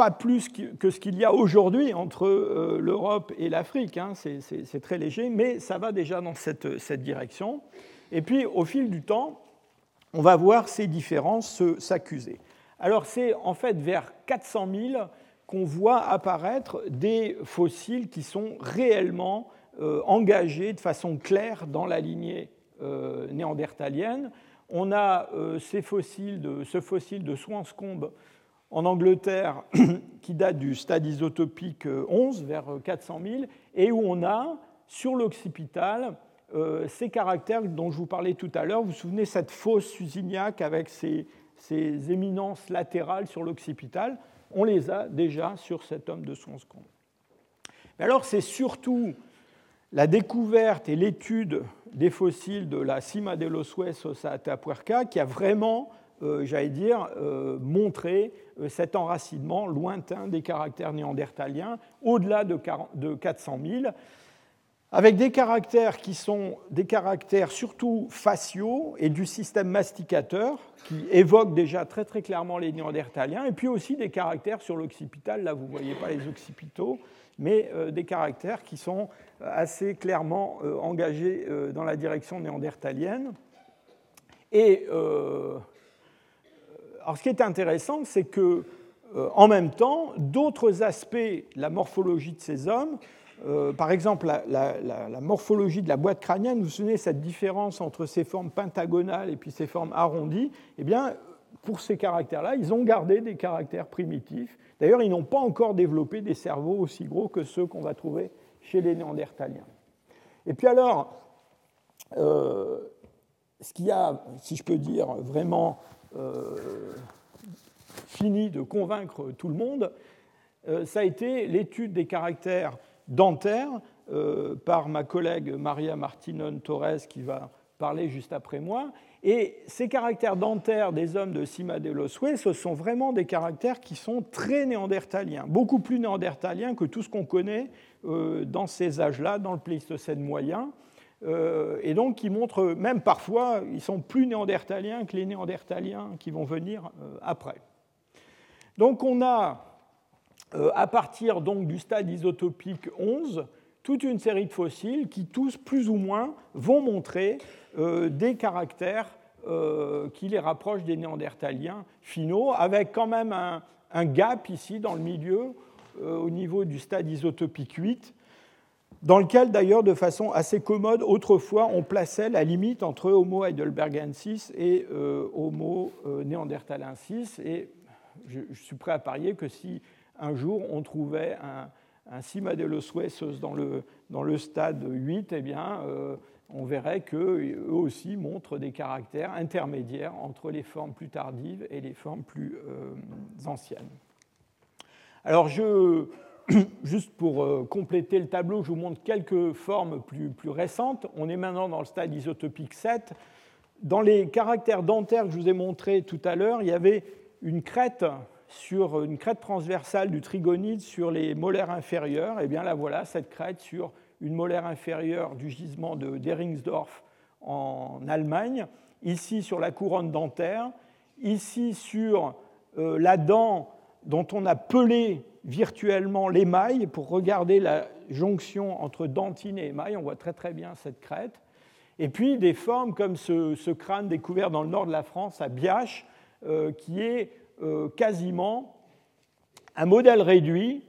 S2: pas plus que ce qu'il y a aujourd'hui entre euh, l'Europe et l'Afrique. Hein. c'est très léger, mais ça va déjà dans cette, direction. Et puis, au fil du temps, on va voir ces différences s'accuser. Alors, c'est en fait vers 400 000 qu'on voit apparaître des fossiles qui sont réellement euh, engagés de façon claire dans la lignée euh, néandertalienne. On a ces fossiles de, ce fossile de Swanscombe en Angleterre qui date du stade isotopique 11 vers 400 000 et où on a sur l'occipital euh, ces caractères dont je vous parlais tout à l'heure. Vous vous souvenez cette fosse usiniaque avec ces, éminences latérales sur l'occipital On les a déjà sur cet homme de Swanscombe. Mais alors c'est surtout la découverte et l'étude des fossiles de la Cima de los Huesos à Atapuerca qui a vraiment euh, j'allais dire, euh, montrer euh, cet enracinement lointain des caractères néandertaliens au-delà de 400 000, avec des caractères qui sont des caractères surtout faciaux et du système masticateur, qui évoquent déjà très très clairement les néandertaliens, et puis aussi des caractères sur l'occipital, là vous ne voyez pas les occipitaux, mais des caractères qui sont assez clairement engagés dans la direction néandertalienne. Et alors, ce qui est intéressant, c'est que, euh, en même temps, d'autres aspects de la morphologie de ces hommes, euh, par exemple la, morphologie de la boîte crânienne, vous vous souvenez cette différence entre ces formes pentagonales et puis ces formes arrondies, eh bien, pour ces caractères-là, ils ont gardé des caractères primitifs. D'ailleurs, ils n'ont pas encore développé des cerveaux aussi gros que ceux qu'on va trouver chez les Néandertaliens. Et puis alors, euh, ce qui a, si je peux dire, vraiment fini de convaincre tout le monde, euh, ça a été l'étude des caractères dentaires euh, par ma collègue Maria Martinon Torres, qui va parler juste après moi. Et ces caractères dentaires des hommes de Cima de Loswe, ce sont vraiment des caractères qui sont très néandertaliens, beaucoup plus néandertaliens que tout ce qu'on connaît euh, dans ces âges-là, dans le Pléistocène moyen. Euh, et donc qui montrent, même parfois, ils sont plus néandertaliens que les néandertaliens qui vont venir euh, après. Donc on a, à partir donc du stade isotopique 11, toute une série de fossiles qui tous, plus ou moins, vont montrer euh, des caractères euh, qui les rapprochent des néandertaliens finaux, avec quand même un, gap ici dans le milieu, euh, au niveau du stade isotopique 8, dans lequel d'ailleurs, de façon assez commode, autrefois, on plaçait la limite entre Homo heidelbergensis et Homo néandertalensis. Et je, suis prêt à parier que si un jour on trouvait un, un Cimadelos dans le, dans le stade 8, eh bien, euh, on verrait qu'eux aussi montrent des caractères intermédiaires entre les formes plus tardives et les formes plus euh, anciennes. Alors, je, juste pour euh, compléter le tableau, je vous montre quelques formes plus, récentes. On est maintenant dans le stade isotopique 7. Dans les caractères dentaires que je vous ai montrés tout à l'heure, il y avait une crête sur une crête transversale du trigonide sur les molaires inférieurs, et eh bien là voilà cette crête sur une molaire inférieure du gisement de Deringsdorf en Allemagne, ici sur la couronne dentaire, ici sur euh, la dent dont on a pelé virtuellement l'émail pour regarder la jonction entre dentine et émail, on voit très très bien cette crête. Et puis des formes comme ce, crâne découvert dans le nord de la France à Biache, euh, qui est euh, quasiment un modèle réduit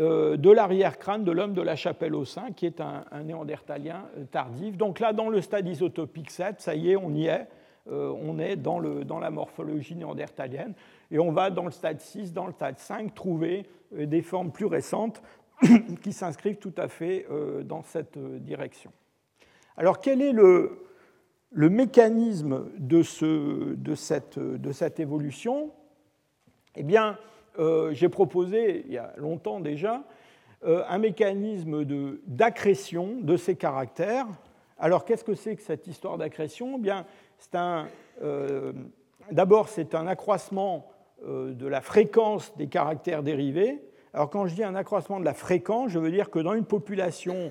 S2: euh, de l'arrière-crâne de l'homme de la chapelle au sein, qui est un, néandertalien euh, tardif. Donc là, dans le stade isotopique 7, ça y est, on y est. on est dans, la morphologie néandertalienne. Et on va dans le stade 6, dans le stade 5, trouver des formes plus récentes qui s'inscrivent tout à fait dans cette direction. Alors quel est le, mécanisme de, ce, de, cette, de évolution? Eh bien, euh, j'ai proposé, il y a longtemps déjà, euh, un mécanisme d'accrétion de, ces caractères. Alors, qu'est-ce que c'est que cette histoire d'accrétion? Eh bien, euh, D'abord, c'est un accroissement de la fréquence des caractères dérivés. Alors, quand je dis un accroissement de la fréquence, je veux dire que dans une population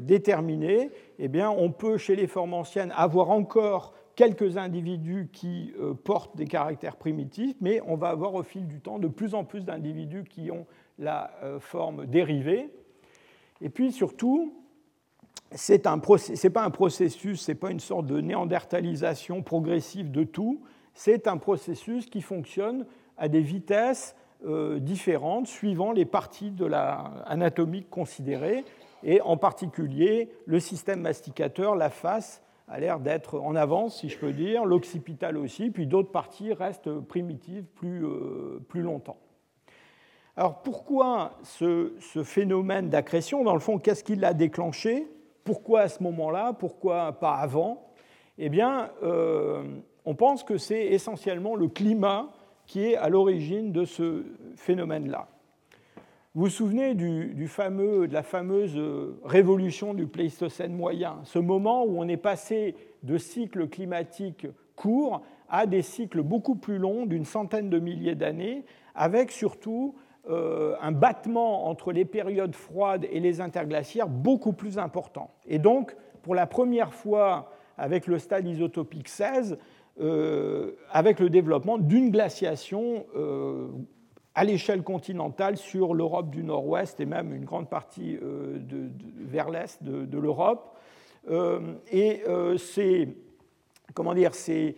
S2: déterminée, eh on peut, chez les formes anciennes, avoir encore quelques individus qui euh, portent des caractères primitifs, mais on va avoir au fil du temps de plus en plus d'individus qui ont la euh, forme dérivée. Et puis surtout, ce n'est pas un processus, ce n'est pas une sorte de néandertalisation progressive de tout, c'est un processus qui fonctionne à des vitesses euh, différentes suivant les parties de la considérées, et en particulier le système masticateur, la face, a l'air d'être en avance, si je peux dire, l'occipital aussi, puis d'autres parties restent primitives plus, euh, plus longtemps. Alors pourquoi ce, phénomène d'accrétion? Dans le fond, qu'est-ce qui l'a déclenché? Pourquoi à ce moment-là Pourquoi pas avant Eh bien, euh, on pense que c'est essentiellement le climat qui est à l'origine de ce phénomène-là. Vous vous souvenez de la fameuse euh, révolution du Pléistocène moyen, ce moment où on est passé de cycles climatiques courts à des cycles beaucoup plus longs, d'une centaine de milliers d'années, avec surtout euh, un battement entre les périodes froides et les interglaciaires beaucoup plus important. Et donc, pour la première fois, avec le stade isotopique 16, euh, avec le développement d'une glaciation à l'échelle continentale sur l'Europe du Nord-Ouest et même une grande partie euh, de, vers l'Est de, l'Europe. Euh, et euh, c'est, comment dire, c'est,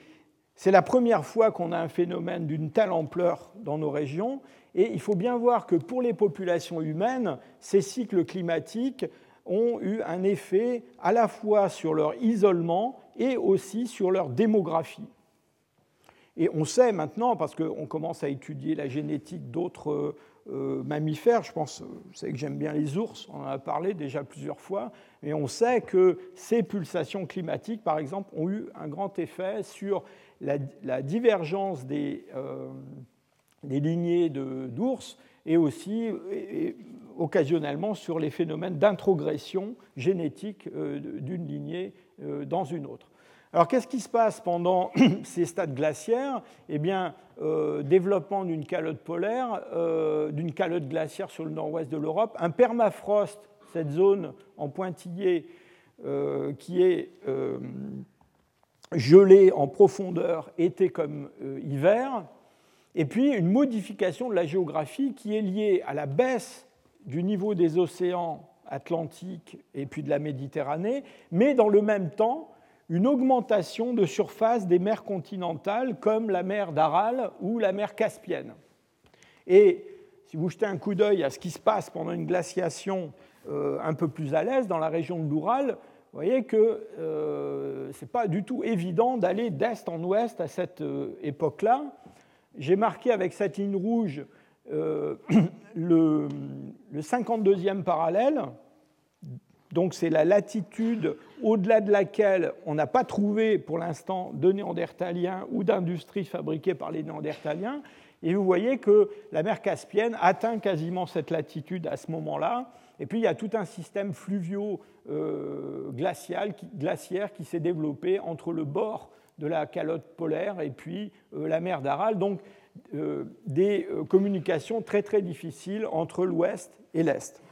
S2: c'est la première fois qu'on a un phénomène d'une telle ampleur dans nos régions. Et il faut bien voir que pour les populations humaines, ces cycles climatiques ont eu un effet à la fois sur leur isolement et aussi sur leur démographie. Et on sait maintenant, parce qu'on commence à étudier la génétique d'autres euh, mammifères, je pense, vous savez que j'aime bien les ours, on en a parlé déjà plusieurs fois, et on sait que ces pulsations climatiques, par exemple, ont eu un grand effet sur la, divergence des, euh, lignées d'ours et aussi occasionnellement sur les phénomènes d'introgression génétique euh, d'une lignée dans une autre. Alors qu'est-ce qui se passe pendant ces stades glaciaires? Eh bien, euh, développement d'une calotte polaire, euh, d'une calotte glaciaire sur le nord-ouest de l'Europe, un permafrost, cette zone en pointillé euh, qui est gelée en profondeur été comme hiver, et puis une modification de la géographie qui est liée à la baisse du niveau des océans atlantiques et puis de la Méditerranée, mais dans le même temps une augmentation de surface des mers continentales comme la mer d'Aral ou la mer Caspienne. Et si vous jetez un coup d'œil à ce qui se passe pendant une glaciation euh, un peu plus à l'est, dans la région de l'Oural, vous voyez que euh, ce n'est pas du tout évident d'aller d'est en ouest à cette euh, époque-là. J'ai marqué avec cette ligne rouge le, le 52e parallèle, donc c'est la latitude au-delà de laquelle on n'a pas trouvé pour l'instant de néandertaliens ou d'industries fabriquées par les néandertaliens. Et vous voyez que la mer Caspienne atteint quasiment cette latitude à ce moment-là. Et puis il y a tout un système fluvio-glacial, euh, glaciaire qui s'est développé entre le bord de la calotte polaire et puis euh, la mer d'Aral. Donc euh, des communications très très difficiles entre l'ouest et l'est.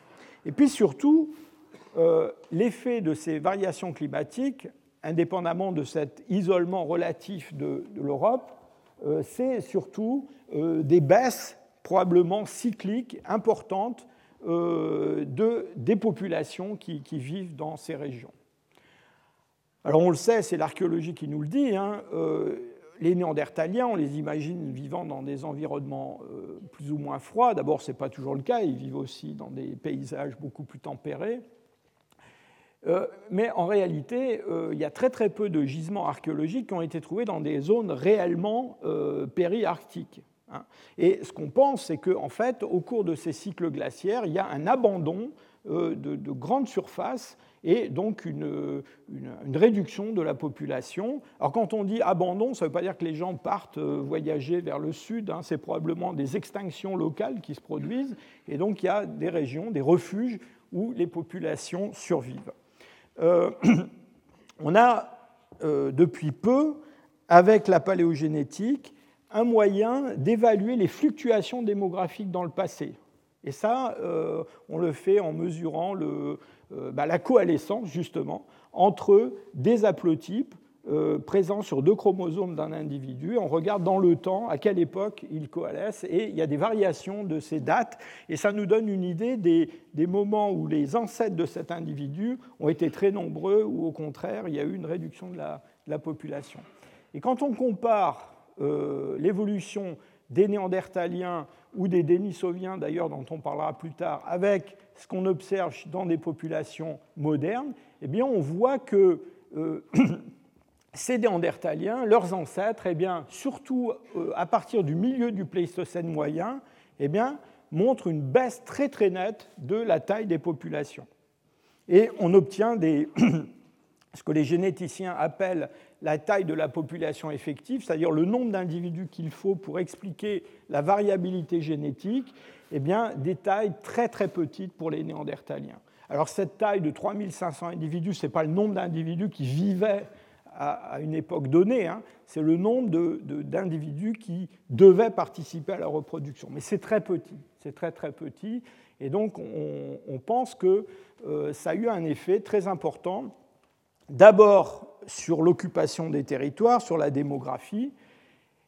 S2: Et puis surtout, l'effet de ces variations climatiques, indépendamment de cet isolement relatif de, l'Europe, c'est surtout des baisses probablement cycliques importantes de, des populations qui, vivent dans ces régions. Alors on le sait, c'est l'archéologie qui nous le dit, hein, les Néandertaliens, on les imagine vivant dans des environnements plus ou moins froids. D'abord, ce n'est pas toujours le cas, ils vivent aussi dans des paysages beaucoup plus tempérés. Euh, mais en réalité, euh, il y a très très peu de gisements archéologiques qui ont été trouvés dans des zones réellement euh, périarctiques. Hein. Et ce qu'on pense, c'est qu'en fait, au cours de ces cycles glaciaires, il y a un abandon de, grandes surfaces et donc une, réduction de la population. Alors quand on dit abandon, ça ne veut pas dire que les gens partent voyager vers le sud, hein. c'est probablement des extinctions locales qui se produisent, et donc il y a des régions, des refuges où les populations survivent. Euh, on a euh, depuis peu, avec la paléogénétique, un moyen d'évaluer les fluctuations démographiques dans le passé. Et ça, euh, on le fait en mesurant bah, la coalescence, justement, entre des haplotypes euh, présents sur deux chromosomes d'un individu. On regarde dans le temps à quelle époque ils coalescent et il y a des variations de ces dates et ça nous donne une idée des, moments où les ancêtres de cet individu ont été très nombreux ou au contraire il y a eu une réduction de la, population. Et quand on compare euh, l'évolution des néandertaliens ou des dénisoviens d'ailleurs dont on parlera plus tard avec ce qu'on observe dans des populations modernes, eh bien on voit que euh, ces Néandertaliens, leurs ancêtres, eh bien, surtout euh, à partir du milieu du Pléistocène moyen, eh bien, montrent une baisse très très nette de la taille des populations. Et on obtient ce que les généticiens appellent la taille de la population effective, c'est-à-dire le nombre d'individus qu'il faut pour expliquer la variabilité génétique, eh bien, des tailles très très petites pour les Néandertaliens. Alors cette taille de 3500 individus, ce n'est pas le nombre d'individus qui vivaient à, une époque donnée, hein, c'est le nombre d'individus qui devaient participer à la reproduction. Mais c'est très petit, c'est très très petit, et donc on, pense que euh, ça a eu un effet très important, d'abord sur l'occupation des territoires, sur la démographie,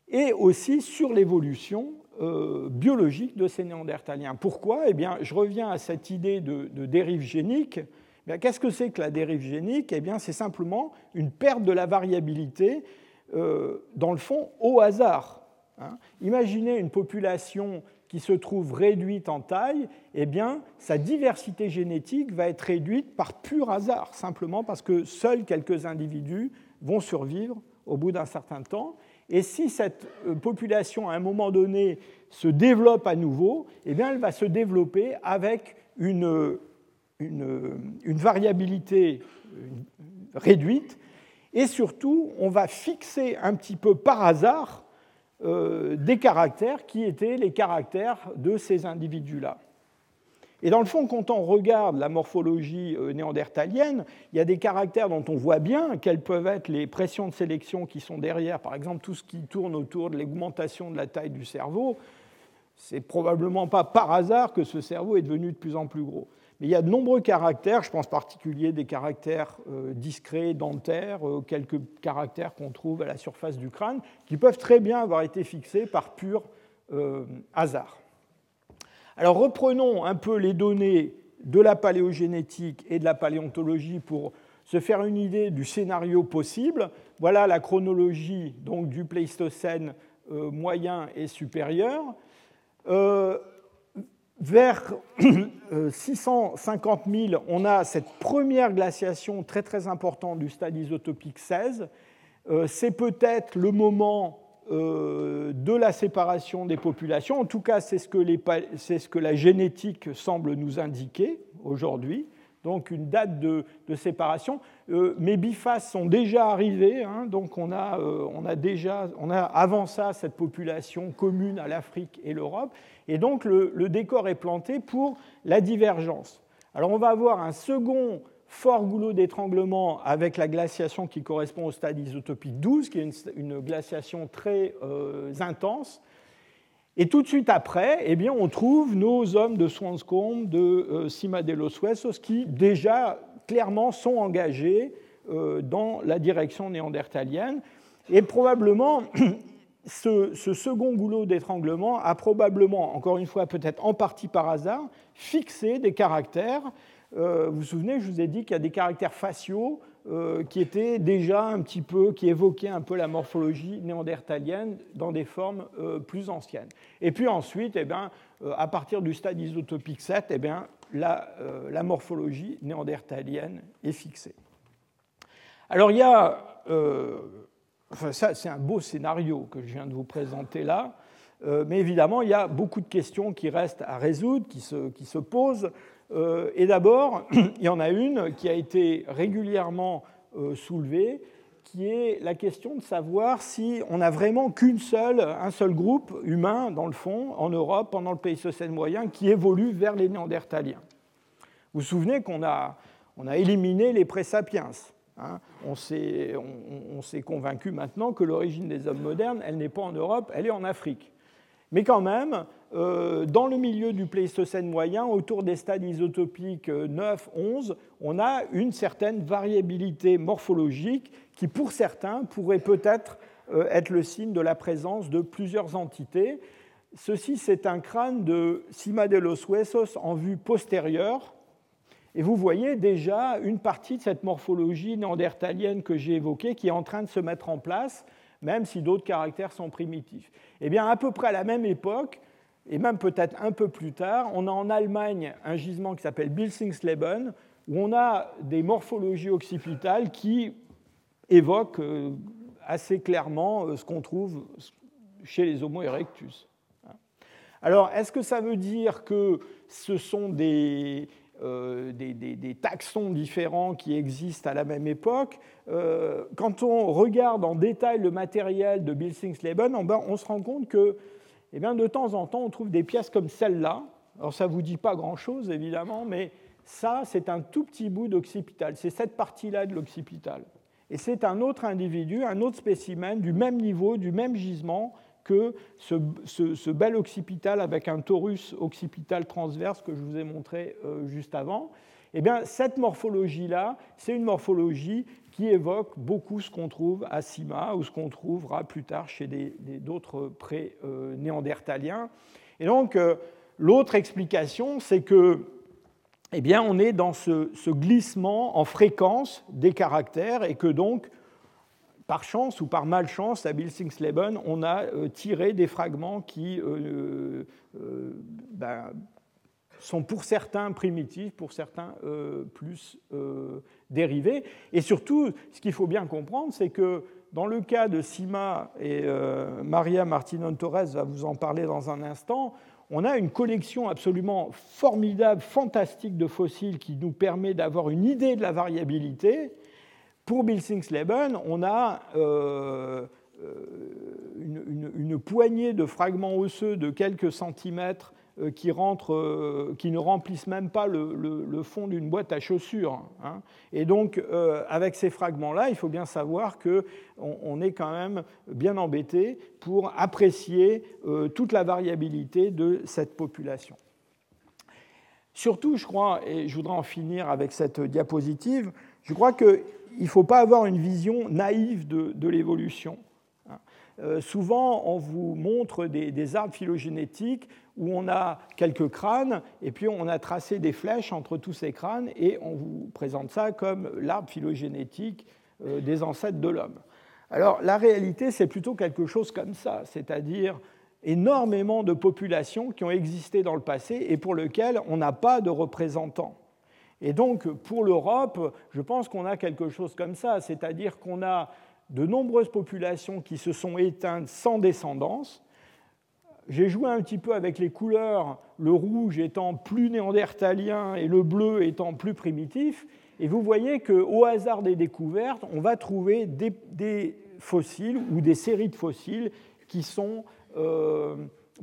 S2: et aussi sur l'évolution euh, biologique de ces néandertaliens. Pourquoi? Eh bien, je reviens à cette idée de, dérive génique Qu'est-ce que c'est que la dérive génique? Eh bien, c'est simplement une perte de la variabilité, euh, dans le fond, au hasard. Hein. Imaginez une population qui se trouve réduite en taille, eh bien, sa diversité génétique va être réduite par pur hasard, simplement parce que seuls quelques individus vont survivre au bout d'un certain temps. Et si cette euh, population, à un moment donné, se développe à nouveau, eh bien, elle va se développer avec une une, variabilité réduite, et surtout, on va fixer un petit peu par hasard euh, des caractères qui étaient les caractères de ces individus-là. Et dans le fond, quand on regarde la morphologie euh, néandertalienne, il y a des caractères dont on voit bien quelles peuvent être les pressions de sélection qui sont derrière, par exemple tout ce qui tourne autour de l'augmentation de la taille du cerveau. C'est probablement pas par hasard que ce cerveau est devenu de plus en plus gros. Mais il y a de nombreux caractères, je pense en particulier des caractères euh, discrets, dentaires, euh, quelques caractères qu'on trouve à la surface du crâne, qui peuvent très bien avoir été fixés par pur euh, hasard. Alors reprenons un peu les données de la paléogénétique et de la paléontologie pour se faire une idée du scénario possible. Voilà la chronologie donc, du Pléistocène moyen et supérieur vers 650 000, on a cette première glaciation très très importante du stade isotopique 16. Euh, c'est peut-être le moment euh, de la séparation des populations. En tout cas, c'est ce, ce, que la génétique semble nous indiquer aujourd'hui donc une date de, séparation. Euh, mes bifaces sont déjà arrivés, hein, donc on a, euh, on a, déjà, on a avant ça cette population commune à l'Afrique et l'Europe, et donc le, décor est planté pour la divergence. Alors on va avoir un second fort goulot d'étranglement avec la glaciation qui correspond au stade isotopique 12, qui est une, glaciation très euh, intense, et tout de suite après, eh bien, on trouve nos hommes de Swanscombe, de euh, Cima de los Huesos, qui déjà clairement sont engagés euh, dans la direction néandertalienne. Et probablement, ce, second goulot d'étranglement a probablement, encore une fois, peut-être en partie par hasard, fixé des caractères. Euh, vous vous souvenez, je vous ai dit qu'il y a des caractères faciaux euh, qui était déjà un petit peu, qui évoquait un peu la morphologie néandertalienne dans des formes euh, plus anciennes. Et puis ensuite, eh bien, euh, à partir du stade isotopique 7, eh bien, la, la, morphologie néandertalienne est fixée. Alors il y a, ça c'est un beau scénario que je viens de vous présenter là, mais évidemment il y a beaucoup de questions qui restent à résoudre, qui se, qui se posent. Euh, et d'abord, il y en a une qui a été régulièrement euh, soulevée, qui est la question de savoir si on n'a vraiment qu'une seule, un seul groupe humain, dans le fond, en Europe, pendant le Pléistocène moyen, qui évolue vers les Néandertaliens. Vous vous souvenez qu'on a, on a éliminé les présapiens. Hein. on s'est convaincu maintenant que l'origine des hommes modernes, elle n'est pas en Europe, elle est en Afrique. Mais quand même, dans le milieu du Pléistocène moyen, autour des stades isotopiques 9, 11, on a une certaine variabilité morphologique qui, pour certains, pourrait peut-être euh, être le signe de la présence de plusieurs entités. Ceci, c'est un crâne de Cima de los Huesos en vue postérieure. Et vous voyez déjà une partie de cette morphologie néandertalienne que j'ai évoquée qui est en train de se mettre en place même si d'autres caractères sont primitifs. Eh bien, à peu près à la même époque, et même peut-être un peu plus tard, on a en Allemagne un gisement qui s'appelle Bilsingsleben, où on a des morphologies occipitales qui évoquent euh, assez clairement euh, ce qu'on trouve chez les Homo erectus. Alors, est-ce que ça veut dire que ce sont des, euh, taxons différents qui existent à la même époque? Quand on regarde en détail le matériel de Bilsingsleben, on se rend compte que eh bien, de temps en temps, on trouve des pièces comme celle-là. Alors ça ne vous dit pas grand-chose, évidemment, mais ça, c'est un tout petit bout d'occipital. C'est cette partie-là de l'occipital. Et c'est un autre individu, un autre spécimen du même niveau, du même gisement, que ce, bel occipital avec un torus occipital transverse que je vous ai montré euh, juste avant, eh bien, cette morphologie-là, c'est une morphologie qui évoque beaucoup ce qu'on trouve à Sima ou ce qu'on trouvera plus tard chez d'autres pré-néandertaliens. Et donc, euh, l'autre explication, c'est que eh bien, on est dans ce, glissement en fréquence des caractères et que donc par chance ou par malchance, à Bilsingsleben, on a euh, tiré des fragments qui euh, ben, sont pour certains primitifs, pour certains plus dérivés. Et surtout, ce qu'il faut bien comprendre, c'est que dans le cas de Sima, et Maria Martinon Torres va vous en parler dans un instant, on a une collection absolument formidable, fantastique de fossiles qui nous permet d'avoir une idée de la variabilité pour Bilsingsleben, on a euh, euh, une, poignée de fragments osseux de quelques centimètres euh, qui, rentrent, qui ne remplissent même pas le, fond d'une boîte à chaussures. Hein. Et donc, avec ces fragments-là, il faut bien savoir qu'on on est quand même bien embêté pour apprécier toute la variabilité de cette population. Surtout, je crois, et je voudrais en finir avec cette diapositive, je crois qu'il ne faut pas avoir une vision naïve de, l'évolution. Euh, souvent, on vous montre des, arbres phylogénétiques où on a quelques crânes, et puis on a tracé des flèches entre tous ces crânes, et on vous présente ça comme l'arbre phylogénétique euh, des ancêtres de l'homme. Alors, la réalité, c'est plutôt quelque chose comme ça, c'est-à-dire énormément de populations qui ont existé dans le passé et pour lesquelles on n'a pas de représentants. Et donc, pour l'Europe, je pense qu'on a quelque chose comme ça, c'est-à-dire qu'on a de nombreuses populations qui se sont éteintes sans descendance. J'ai joué un petit peu avec les couleurs, le rouge étant plus néandertalien et le bleu étant plus primitif. Et vous voyez qu'au hasard des découvertes, on va trouver des, fossiles ou des séries de fossiles qui sont euh,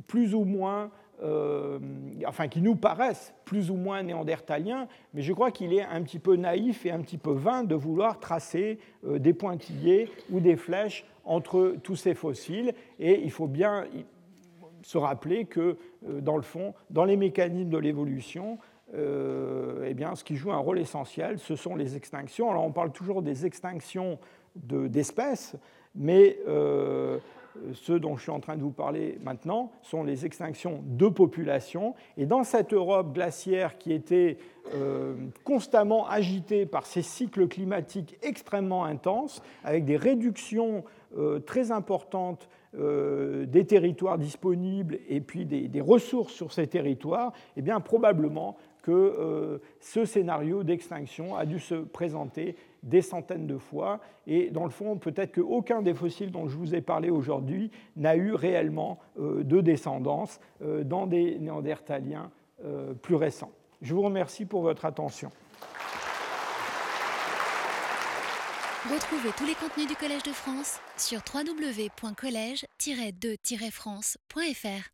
S2: plus ou moins, euh, enfin qui nous paraissent plus ou moins néandertaliens, mais je crois qu'il est un petit peu naïf et un petit peu vain de vouloir tracer euh, des pointillés ou des flèches entre tous ces fossiles. Et il faut bien se rappeler que, dans le fond, dans les mécanismes de l'évolution, eh bien, ce qui joue un rôle essentiel, ce sont les extinctions. Alors on parle toujours des extinctions d'espèces, mais ceux dont je suis en train de vous parler maintenant sont les extinctions de populations. Et dans cette Europe glaciaire qui était euh, constamment agitée par ces cycles climatiques extrêmement intenses, avec des réductions euh, très importantes euh, des territoires disponibles et puis des, ressources sur ces territoires, eh bien probablement que ce scénario d'extinction a dû se présenter des centaines de fois. Et dans le fond, peut-être qu'aucun des fossiles dont je vous ai parlé aujourd'hui n'a eu réellement euh, de descendance euh, dans des néandertaliens euh, plus récents. Je vous remercie pour votre attention.
S1: Retrouvez tous les contenus du Collège de France sur www.colège-2-france.fr.